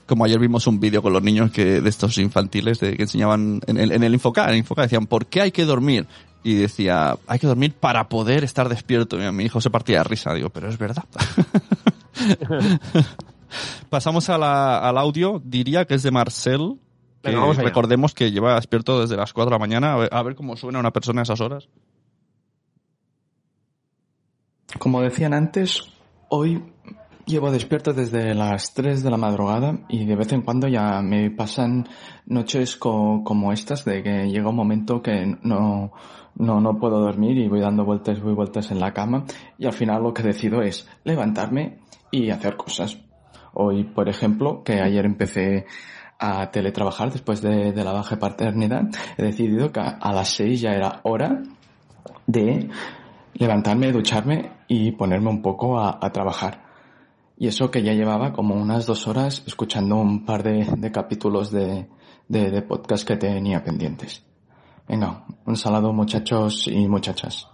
Como ayer vimos un vídeo con los niños que de estos infantiles de, que enseñaban en el, en el Infoca, en el Infoca decían, ¿por qué hay que dormir? Y decía, hay que dormir para poder estar despierto. Y mi hijo se partía de risa. Digo, pero es verdad. <laughs> Pasamos a la- al audio, diría que es de Marcel. Que Venga, vamos recordemos que lleva despierto desde las 4 de la mañana. A ver, a ver cómo suena una persona a esas horas. Como decían antes, hoy llevo despierto desde las 3 de la madrugada y de vez en cuando ya me pasan noches co- como estas de que llega un momento que no, no, no puedo dormir y voy dando vueltas, voy vueltas en la cama y al final lo que decido es levantarme y hacer cosas. Hoy, por ejemplo, que ayer empecé a teletrabajar después de, de la baja de paternidad, he decidido que a, a las 6 ya era hora de levantarme, ducharme y ponerme un poco a, a trabajar. Y eso que ya llevaba como unas dos horas escuchando un par de, de capítulos de, de, de podcast que tenía pendientes. Venga, un saludo muchachos y muchachas.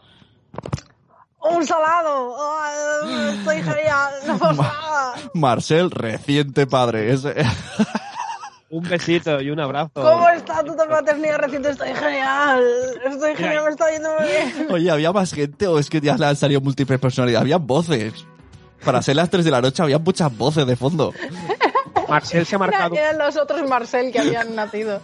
¡Un salado! ¡Ay, estoy genial! ¡No pasa nada! Marcel, reciente padre. Es- <laughs> Un besito y un abrazo. ¿Cómo está tu paternidad reciente? Estoy genial. Estoy genial, me está yendo muy bien. <laughs> Oye, ¿había más gente o es que ya le han salido múltiples personalidades? Había voces. Para ser las 3 de la noche había muchas voces de fondo. Marcel se ha Era- marcado, Eran los otros Marcel que habían nacido.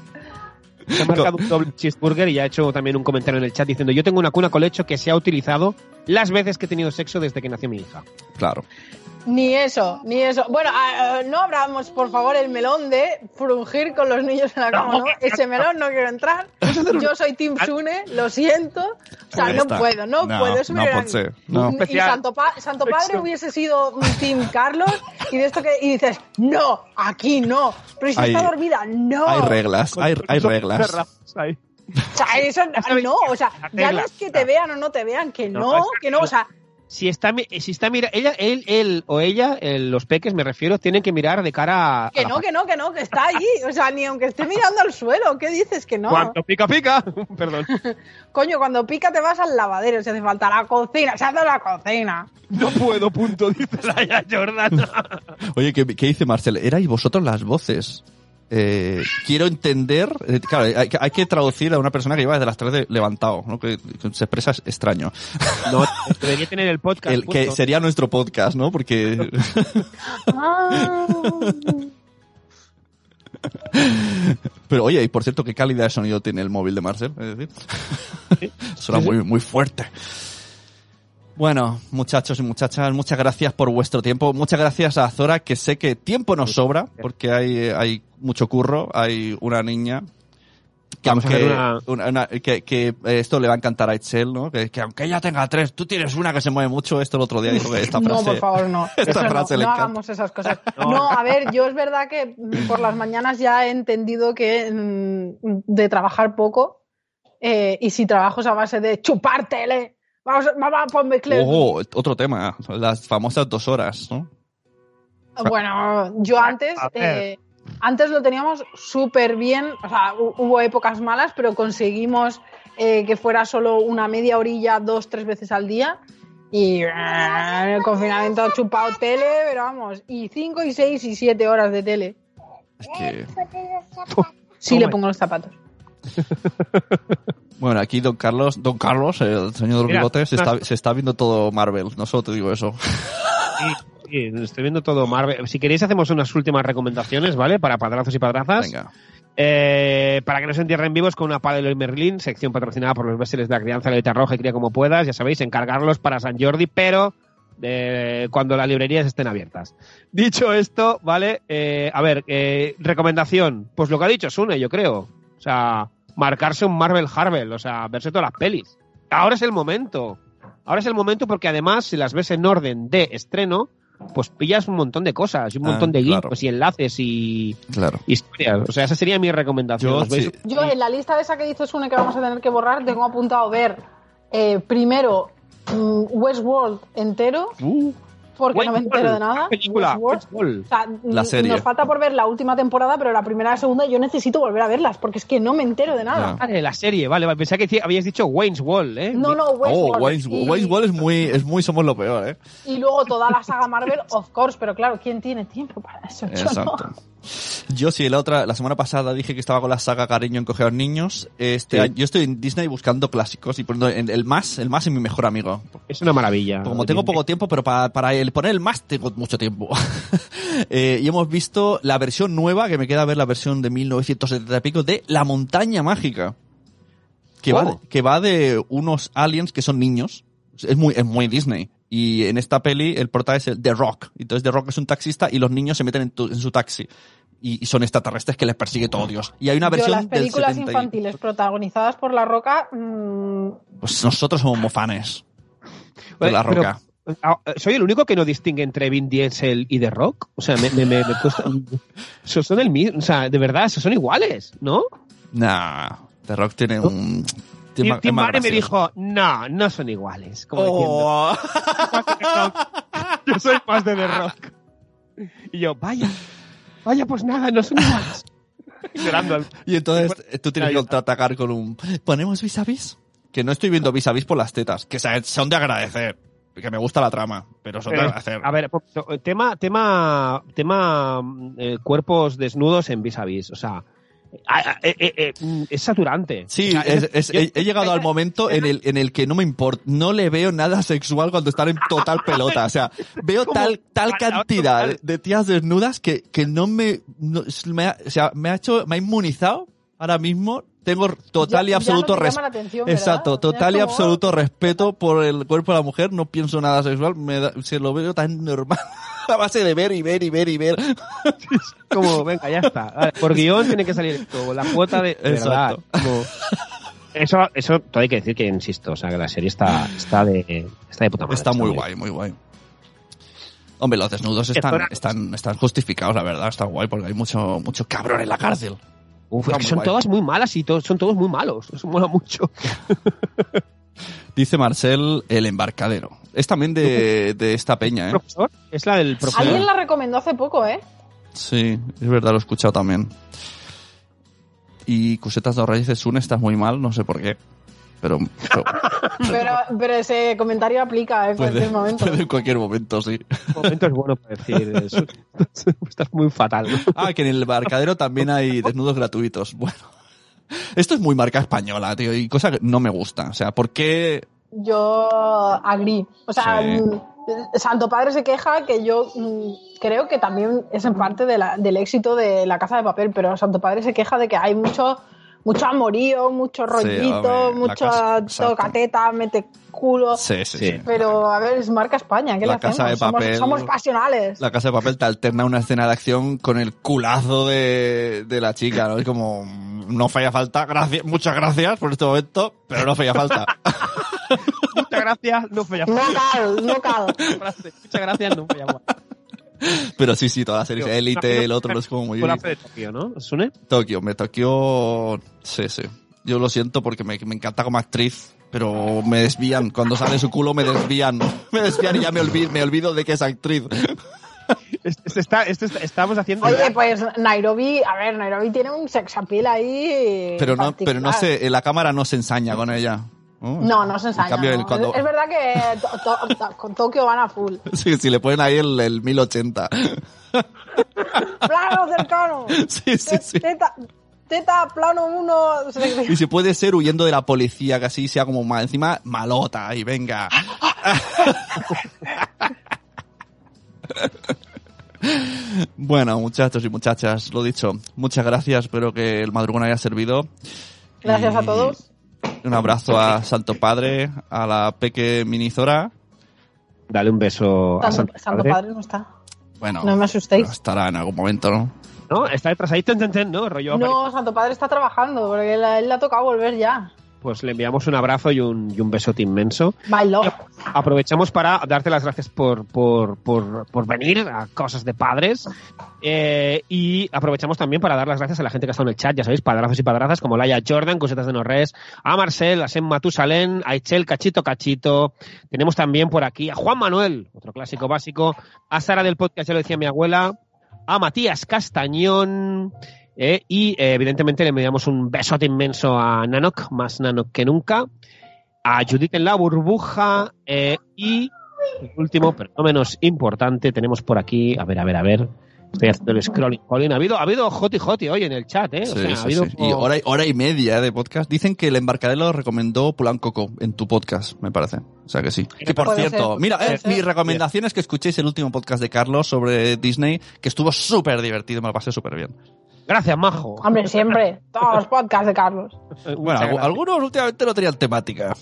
se ha marcado un doble cheeseburger y ha hecho también un comentario en el chat diciendo yo tengo una cuna colecho que se ha utilizado las veces que he tenido sexo desde que nació mi hija. Claro. Ni eso, ni eso. Bueno, ah, ah, no abramos, por favor, el melón de frungir con los niños en la cama, ¿no? Ese melón no quiero entrar. <laughs> Yo soy Team Sune, lo siento. O sea, Pues no puedo, no, No, puedo. Eso no ser, no. Y. Santo, Pa- Santo Padre hubiese sido Team Carlos y de esto que y dices, no, aquí no. Pero si Hay- está dormida, no. Hay reglas, hay, hay reglas. O sea, eso no, o sea, ya no es que te vean o no te vean, que No, que no, o sea, Si está, mi- si está mira, ella, él, él o ella, el- los peques me refiero, tienen que mirar de cara a. que a la no, que no, que no, que está allí. O sea, ni aunque esté mirando al suelo, ¿qué dices que no? Cuando pica, pica. <laughs> Perdón. <laughs> Coño, cuando pica te vas al lavadero, si hace falta la cocina, se hace la cocina. No puedo, punto, dice Laia <laughs> Jordan. Oye, ¿qué, qué dice Marcel? Erais vosotros las voces. Eh, quiero entender, eh, claro, hay, que- hay que traducir a una persona que lleva desde las 3 de levantado, ¿no? que, que se expresa extraño. No, debería tener el podcast. El, que sería nuestro podcast, ¿no? Porque. <laughs> Pero oye, y por cierto, ¿qué calidad de sonido tiene el móvil de Marcel? Es decir, <laughs> suena muy, muy fuerte. Bueno, muchachos y muchachas, muchas gracias por vuestro tiempo. Muchas gracias a Zora, que sé que tiempo nos sobra, porque hay, hay mucho curro, hay una niña. Que Vamos aunque, hacer una- una- una- que, que esto le va a encantar a Excel, ¿no? Que, que aunque ella tenga tres, tú tienes una que se mueve mucho. Esto el otro día dijo que esta No, frase. por favor, no. <laughs> esta Eso no, frase le no hagamos esas cosas. <laughs> No, a ver, yo es verdad que por las mañanas ya he entendido que mm, de trabajar poco eh, y si trabajo es a base de chupar tele. Vamos, mamá, ponme clip. Ojo, otro tema, las famosas dos horas, ¿no? Bueno, yo antes, eh, antes lo teníamos súper bien, o sea, hu- hubo épocas malas, pero conseguimos eh, que fuera solo una media orilla, dos, tres veces al día. Y eh, en el confinamiento he chupado tele, pero vamos, y cinco, y seis, y siete horas de tele. Es que... Sí, Toma. le pongo los zapatos. <laughs> Bueno, aquí Don Carlos, Don Carlos, el señor de los bigotes, se está, se está viendo todo Marvel. No solo te digo eso. Sí, sí, estoy viendo todo Marvel. Si queréis hacemos unas últimas recomendaciones, ¿vale? Para padrazos y padrazas. Venga. Eh, para que no se entierren vivos con una pala de Merlin, sección patrocinada por los bestiales de la crianza de la letra roja y cría como puedas, ya sabéis, encargarlos para San Jordi, pero eh, cuando las librerías estén abiertas. Dicho esto, ¿vale? Eh, a ver, recomendación, pues lo que ha dicho Sune, yo creo. O sea, marcarse un Marvel Harvel, o sea, verse todas las pelis. Ahora es el momento. Ahora es el momento porque además, si las ves en orden de estreno, pues pillas un montón de cosas, y un Ah, montón de claro. guiños y enlaces y Claro. historias. O sea, esa sería mi recomendación. Yo, en la lista de esa que dice Sune que vamos a tener que borrar, tengo apuntado ver eh, primero mm, Westworld entero, Uh, porque no me entero de nada. película, Westworld. Westworld. O sea, La serie. nos falta por ver la última temporada, pero la primera y la segunda yo necesito volver a verlas, porque es que no me entero de nada. Vale, la serie, vale, vale. Pensaba que habíais dicho Wayne's Wall, ¿eh? No, no, oh, Westworld. Wayne's, y, Wayne's Wall es muy, es muy somos lo peor, ¿eh? y luego toda la saga Marvel, of course, pero claro, ¿quién tiene tiempo para eso? Yo no. Yo sí, la otra, la semana pasada dije que estaba con la saga Cariño en los niños. Este, Sí. yo estoy en Disney buscando clásicos y poniendo en- el más, el más es mi mejor amigo. Es una maravilla. Como tengo poco tiempo, pero para, para el poner el más tengo mucho tiempo. <laughs> Eh, y hemos visto la versión nueva, que me queda ver la versión de 1970 y pico, de La Montaña Mágica. Que, va, Oh. de, que va de unos aliens que son niños. Es muy, es muy Disney. Y en esta peli el prota es el The Rock. Entonces The Rock es un taxista y los niños se meten en, tu- en su taxi. Y, y son extraterrestres que les persigue todo Dios. Y hay una Yo, versión las películas del 70 y- infantiles protagonizadas por La Roca, mm, Pues nosotros somos mofanes. De la pero, roca. ah, ¿Soy el único que no distingue entre Vin Diesel y The Rock? O sea, me, me, me, me cuesta... <laughs> Son el mismo, o sea, de verdad, son iguales, ¿no? Nah, The Rock tiene un... más- Tim Murray me dijo, no, no son iguales. Como diciendo, Oh. <laughs> yo soy más de The Rock. Y yo, vaya, vaya, pues nada, no son iguales. <laughs> Y entonces eh, tú tienes que contraatacar con un... ¿Ponemos vis a vis? Que no estoy viendo vis a vis por las tetas, que son de agradecer. Que me gusta la trama, pero son de Pero, agradecer. a ver, no, tema, tema, tema mm, eh, cuerpos desnudos en vis a vis. O sea, eh, eh, eh, mm, es saturante. Sí, O sea, es- es- yo- he, he llegado al momento en el, en el que no me importa, no le veo nada sexual cuando están en total pelota. O sea, veo tal, tal cantidad de tías desnudas que, que no me, no- me ha, o sea, me ha hecho, me ha inmunizado ahora mismo. Tengo total y absoluto respeto. la atención, ¿verdad? Exacto, total y absoluto respeto por el cuerpo de la mujer, no pienso nada sexual, me da- se lo veo tan normal. <laughs> A base de ver y ver y ver y ver. <laughs> como, venga, ya está. Vale, por guion tiene que salir esto, la cuota de, de verdad. Como- eso, eso todo hay que decir que insisto, o sea, que la serie está, está de, está de puta madre. Está muy guay, muy guay. Hombre, los desnudos están, están, están justificados, la verdad, está guay, porque hay mucho, mucho cabrón en la cárcel. Uf, es que son guay. todas muy malas y to- son todos muy malos. Eso mola mucho. <laughs> Dice Marcel, el embarcadero. Es también de, de esta peña, ¿eh? ¿Profesor? Es la del profesor. Alguien la recomendó hace poco, ¿eh? Sí, es verdad, lo he escuchado también. Y Cusetas de Reyes Sun estás muy mal, no sé por qué. Pero, pero <laughs> Pero, pero ese comentario aplica en puede, cualquier momento. puede en cualquier momento, sí. Momento es bueno para decir eso. <laughs> Estás muy fatal. Ah, que en el embarcadero también hay desnudos gratuitos. Bueno. Esto es muy marca española, tío, y cosa que no me gusta. O sea, ¿por qué Yo agrí. O sea, Sí. mm, Santo Padre se queja que yo mm, creo que también es en parte de la- del éxito de la casa de papel, pero Santo Padre se queja de que hay mucho mucho amorío, mucho rollito, la mucho tocateta, mete culo. Sí, sí, Sí. sí. Pero a ver, es marca España, ¿qué La le Casa hacemos? de Papel- Somos, pasionales. La casa de papel te alterna una escena de acción con el culazo de, de la chica, ¿no? Es como, no falla falta, gracias, muchas gracias por este momento, pero no falla falta. <laughs> Muchas gracias, no falla No cal, no cal. Muchas gracias, no falla <laughs> Pero sí, sí, toda la serie, Elite, el otro, no es como muy... Fue la de Tokio, ¿no? ¿Sune? Tokio, me Tokio, sí, sí. Yo lo siento porque me, me encanta como actriz, pero me desvían. Cuando sale su culo me desvían. <laughs> Me desvían y ya me olvido, me olvido de que es actriz. <laughs> Este, está, está- estamos haciendo... Oye, pues Nairobi, a ver, Nairobi tiene un sex appeal ahí. Pero no, pero no sé, la cámara no se ensaña con ella. No, no se ensaña. En cambio, no. el- cuando- Es verdad que to- to- to- con Tokio van a full. <laughs> Sí, si le ponen ahí el, el 1080. Plano cercano. Sí, sí, sí. Teta, teta, plano uno. Y si puede ser huyendo de la policía, que así sea como ma- encima malota y venga. <laughs> bueno, muchachos y muchachas, lo dicho, muchas gracias, espero que el madrugón haya servido. Gracias a todos. Un abrazo a Santo Padre, a la Peque Minizora. Dale un beso a Santo, Santo Santo Padre. Padre no está. Bueno, No me asustéis. estará en algún momento, ¿no? ¿No? Está detrás ahí, ten, ten, ten, ¿no? Rollo No, Santo Padre está trabajando, porque él, él le ha tocado volver ya. Pues le enviamos un abrazo y un, y un besote inmenso. Bailó. Aprovechamos para darte las gracias por, por, por, por venir a Cosas de Padres. Eh, y aprovechamos también para dar las gracias a la gente que está en el chat, ya sabéis, padrazos y padrazas, como Laia Jordan, Cosetas de Norres, a Marcel, a Sem Matusalén, a Ichel Cachito Cachito. Tenemos también por aquí a Juan Manuel, otro clásico básico, a Sara del podcast, ya lo decía mi abuela, a Matías Castañón. Eh, y eh, evidentemente le enviamos un besote inmenso a Nanok, más Nanok que nunca a Judith en la burbuja eh, y el último, pero no menos importante, tenemos por aquí, a ver, a ver, a ver, Estoy haciendo el scrolling. Jolín, ha habido, ha habido hoti hoti hoy en el chat, ¿eh? O Sí, sea, ha habido sí. Y como- hora, y- hora y media de podcast. Dicen que el embarcadero lo recomendó Pulancoco en tu podcast, me parece. O sea que sí. Que por cierto, ser, mira, eh, mi recomendación es que escuchéis el último podcast de Carlos sobre Disney, que estuvo súper divertido, me lo pasé súper bien. Gracias, Majo. Hombre, siempre. Todos los podcasts de Carlos. Bueno, algunos últimamente no tenían temática,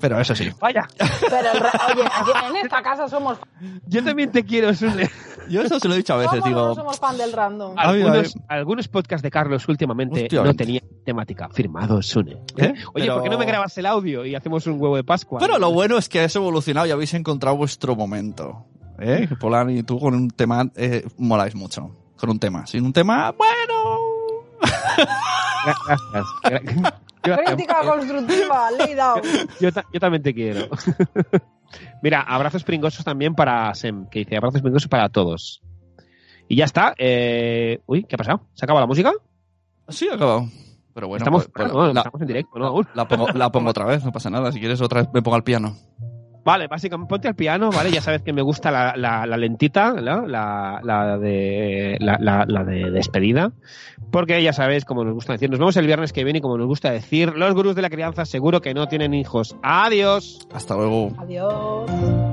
pero eso sí. Vaya, Pero oye, en esta casa somos, yo también te quiero, Sune. Yo eso se lo he dicho a veces, ¿cómo digo, no somos fan del random. Algunos, algunos podcasts de Carlos últimamente no tenían temática. Firmado, Sune. ¿Eh? Oye, Pero- ¿por qué no me grabas el audio y hacemos un huevo de Pascua? Pero lo bueno es que has evolucionado y habéis encontrado vuestro momento. ¿Eh? Polani y tú con un tema eh, moláis mucho. Con un tema. Sin un tema, bueno. Gracias. <laughs> Gra- Gracias. Crítica constructiva, down. Yo, ta- yo también te quiero. <laughs> Mira, abrazos pringosos también para Sem, que dice abrazos pringosos para todos. Y ya está. Eh... Uy, ¿qué ha pasado? ¿Se acaba la música? Sí, ha acabado. Pero bueno, estamos, pues, ah, bueno, no, la, estamos en directo, ¿no? La pongo, la pongo otra vez, no pasa nada. Si quieres otra vez me pongo al piano. Vale, básicamente ponte al piano, ¿vale? Ya sabes que me gusta la, la, la lentita, ¿no? la, la de la, la, la de despedida, porque ya sabéis, como nos gusta decir, nos vemos el viernes que viene y como nos gusta decir, los gurús de la crianza seguro que no tienen hijos. Adiós. Hasta luego. Adiós.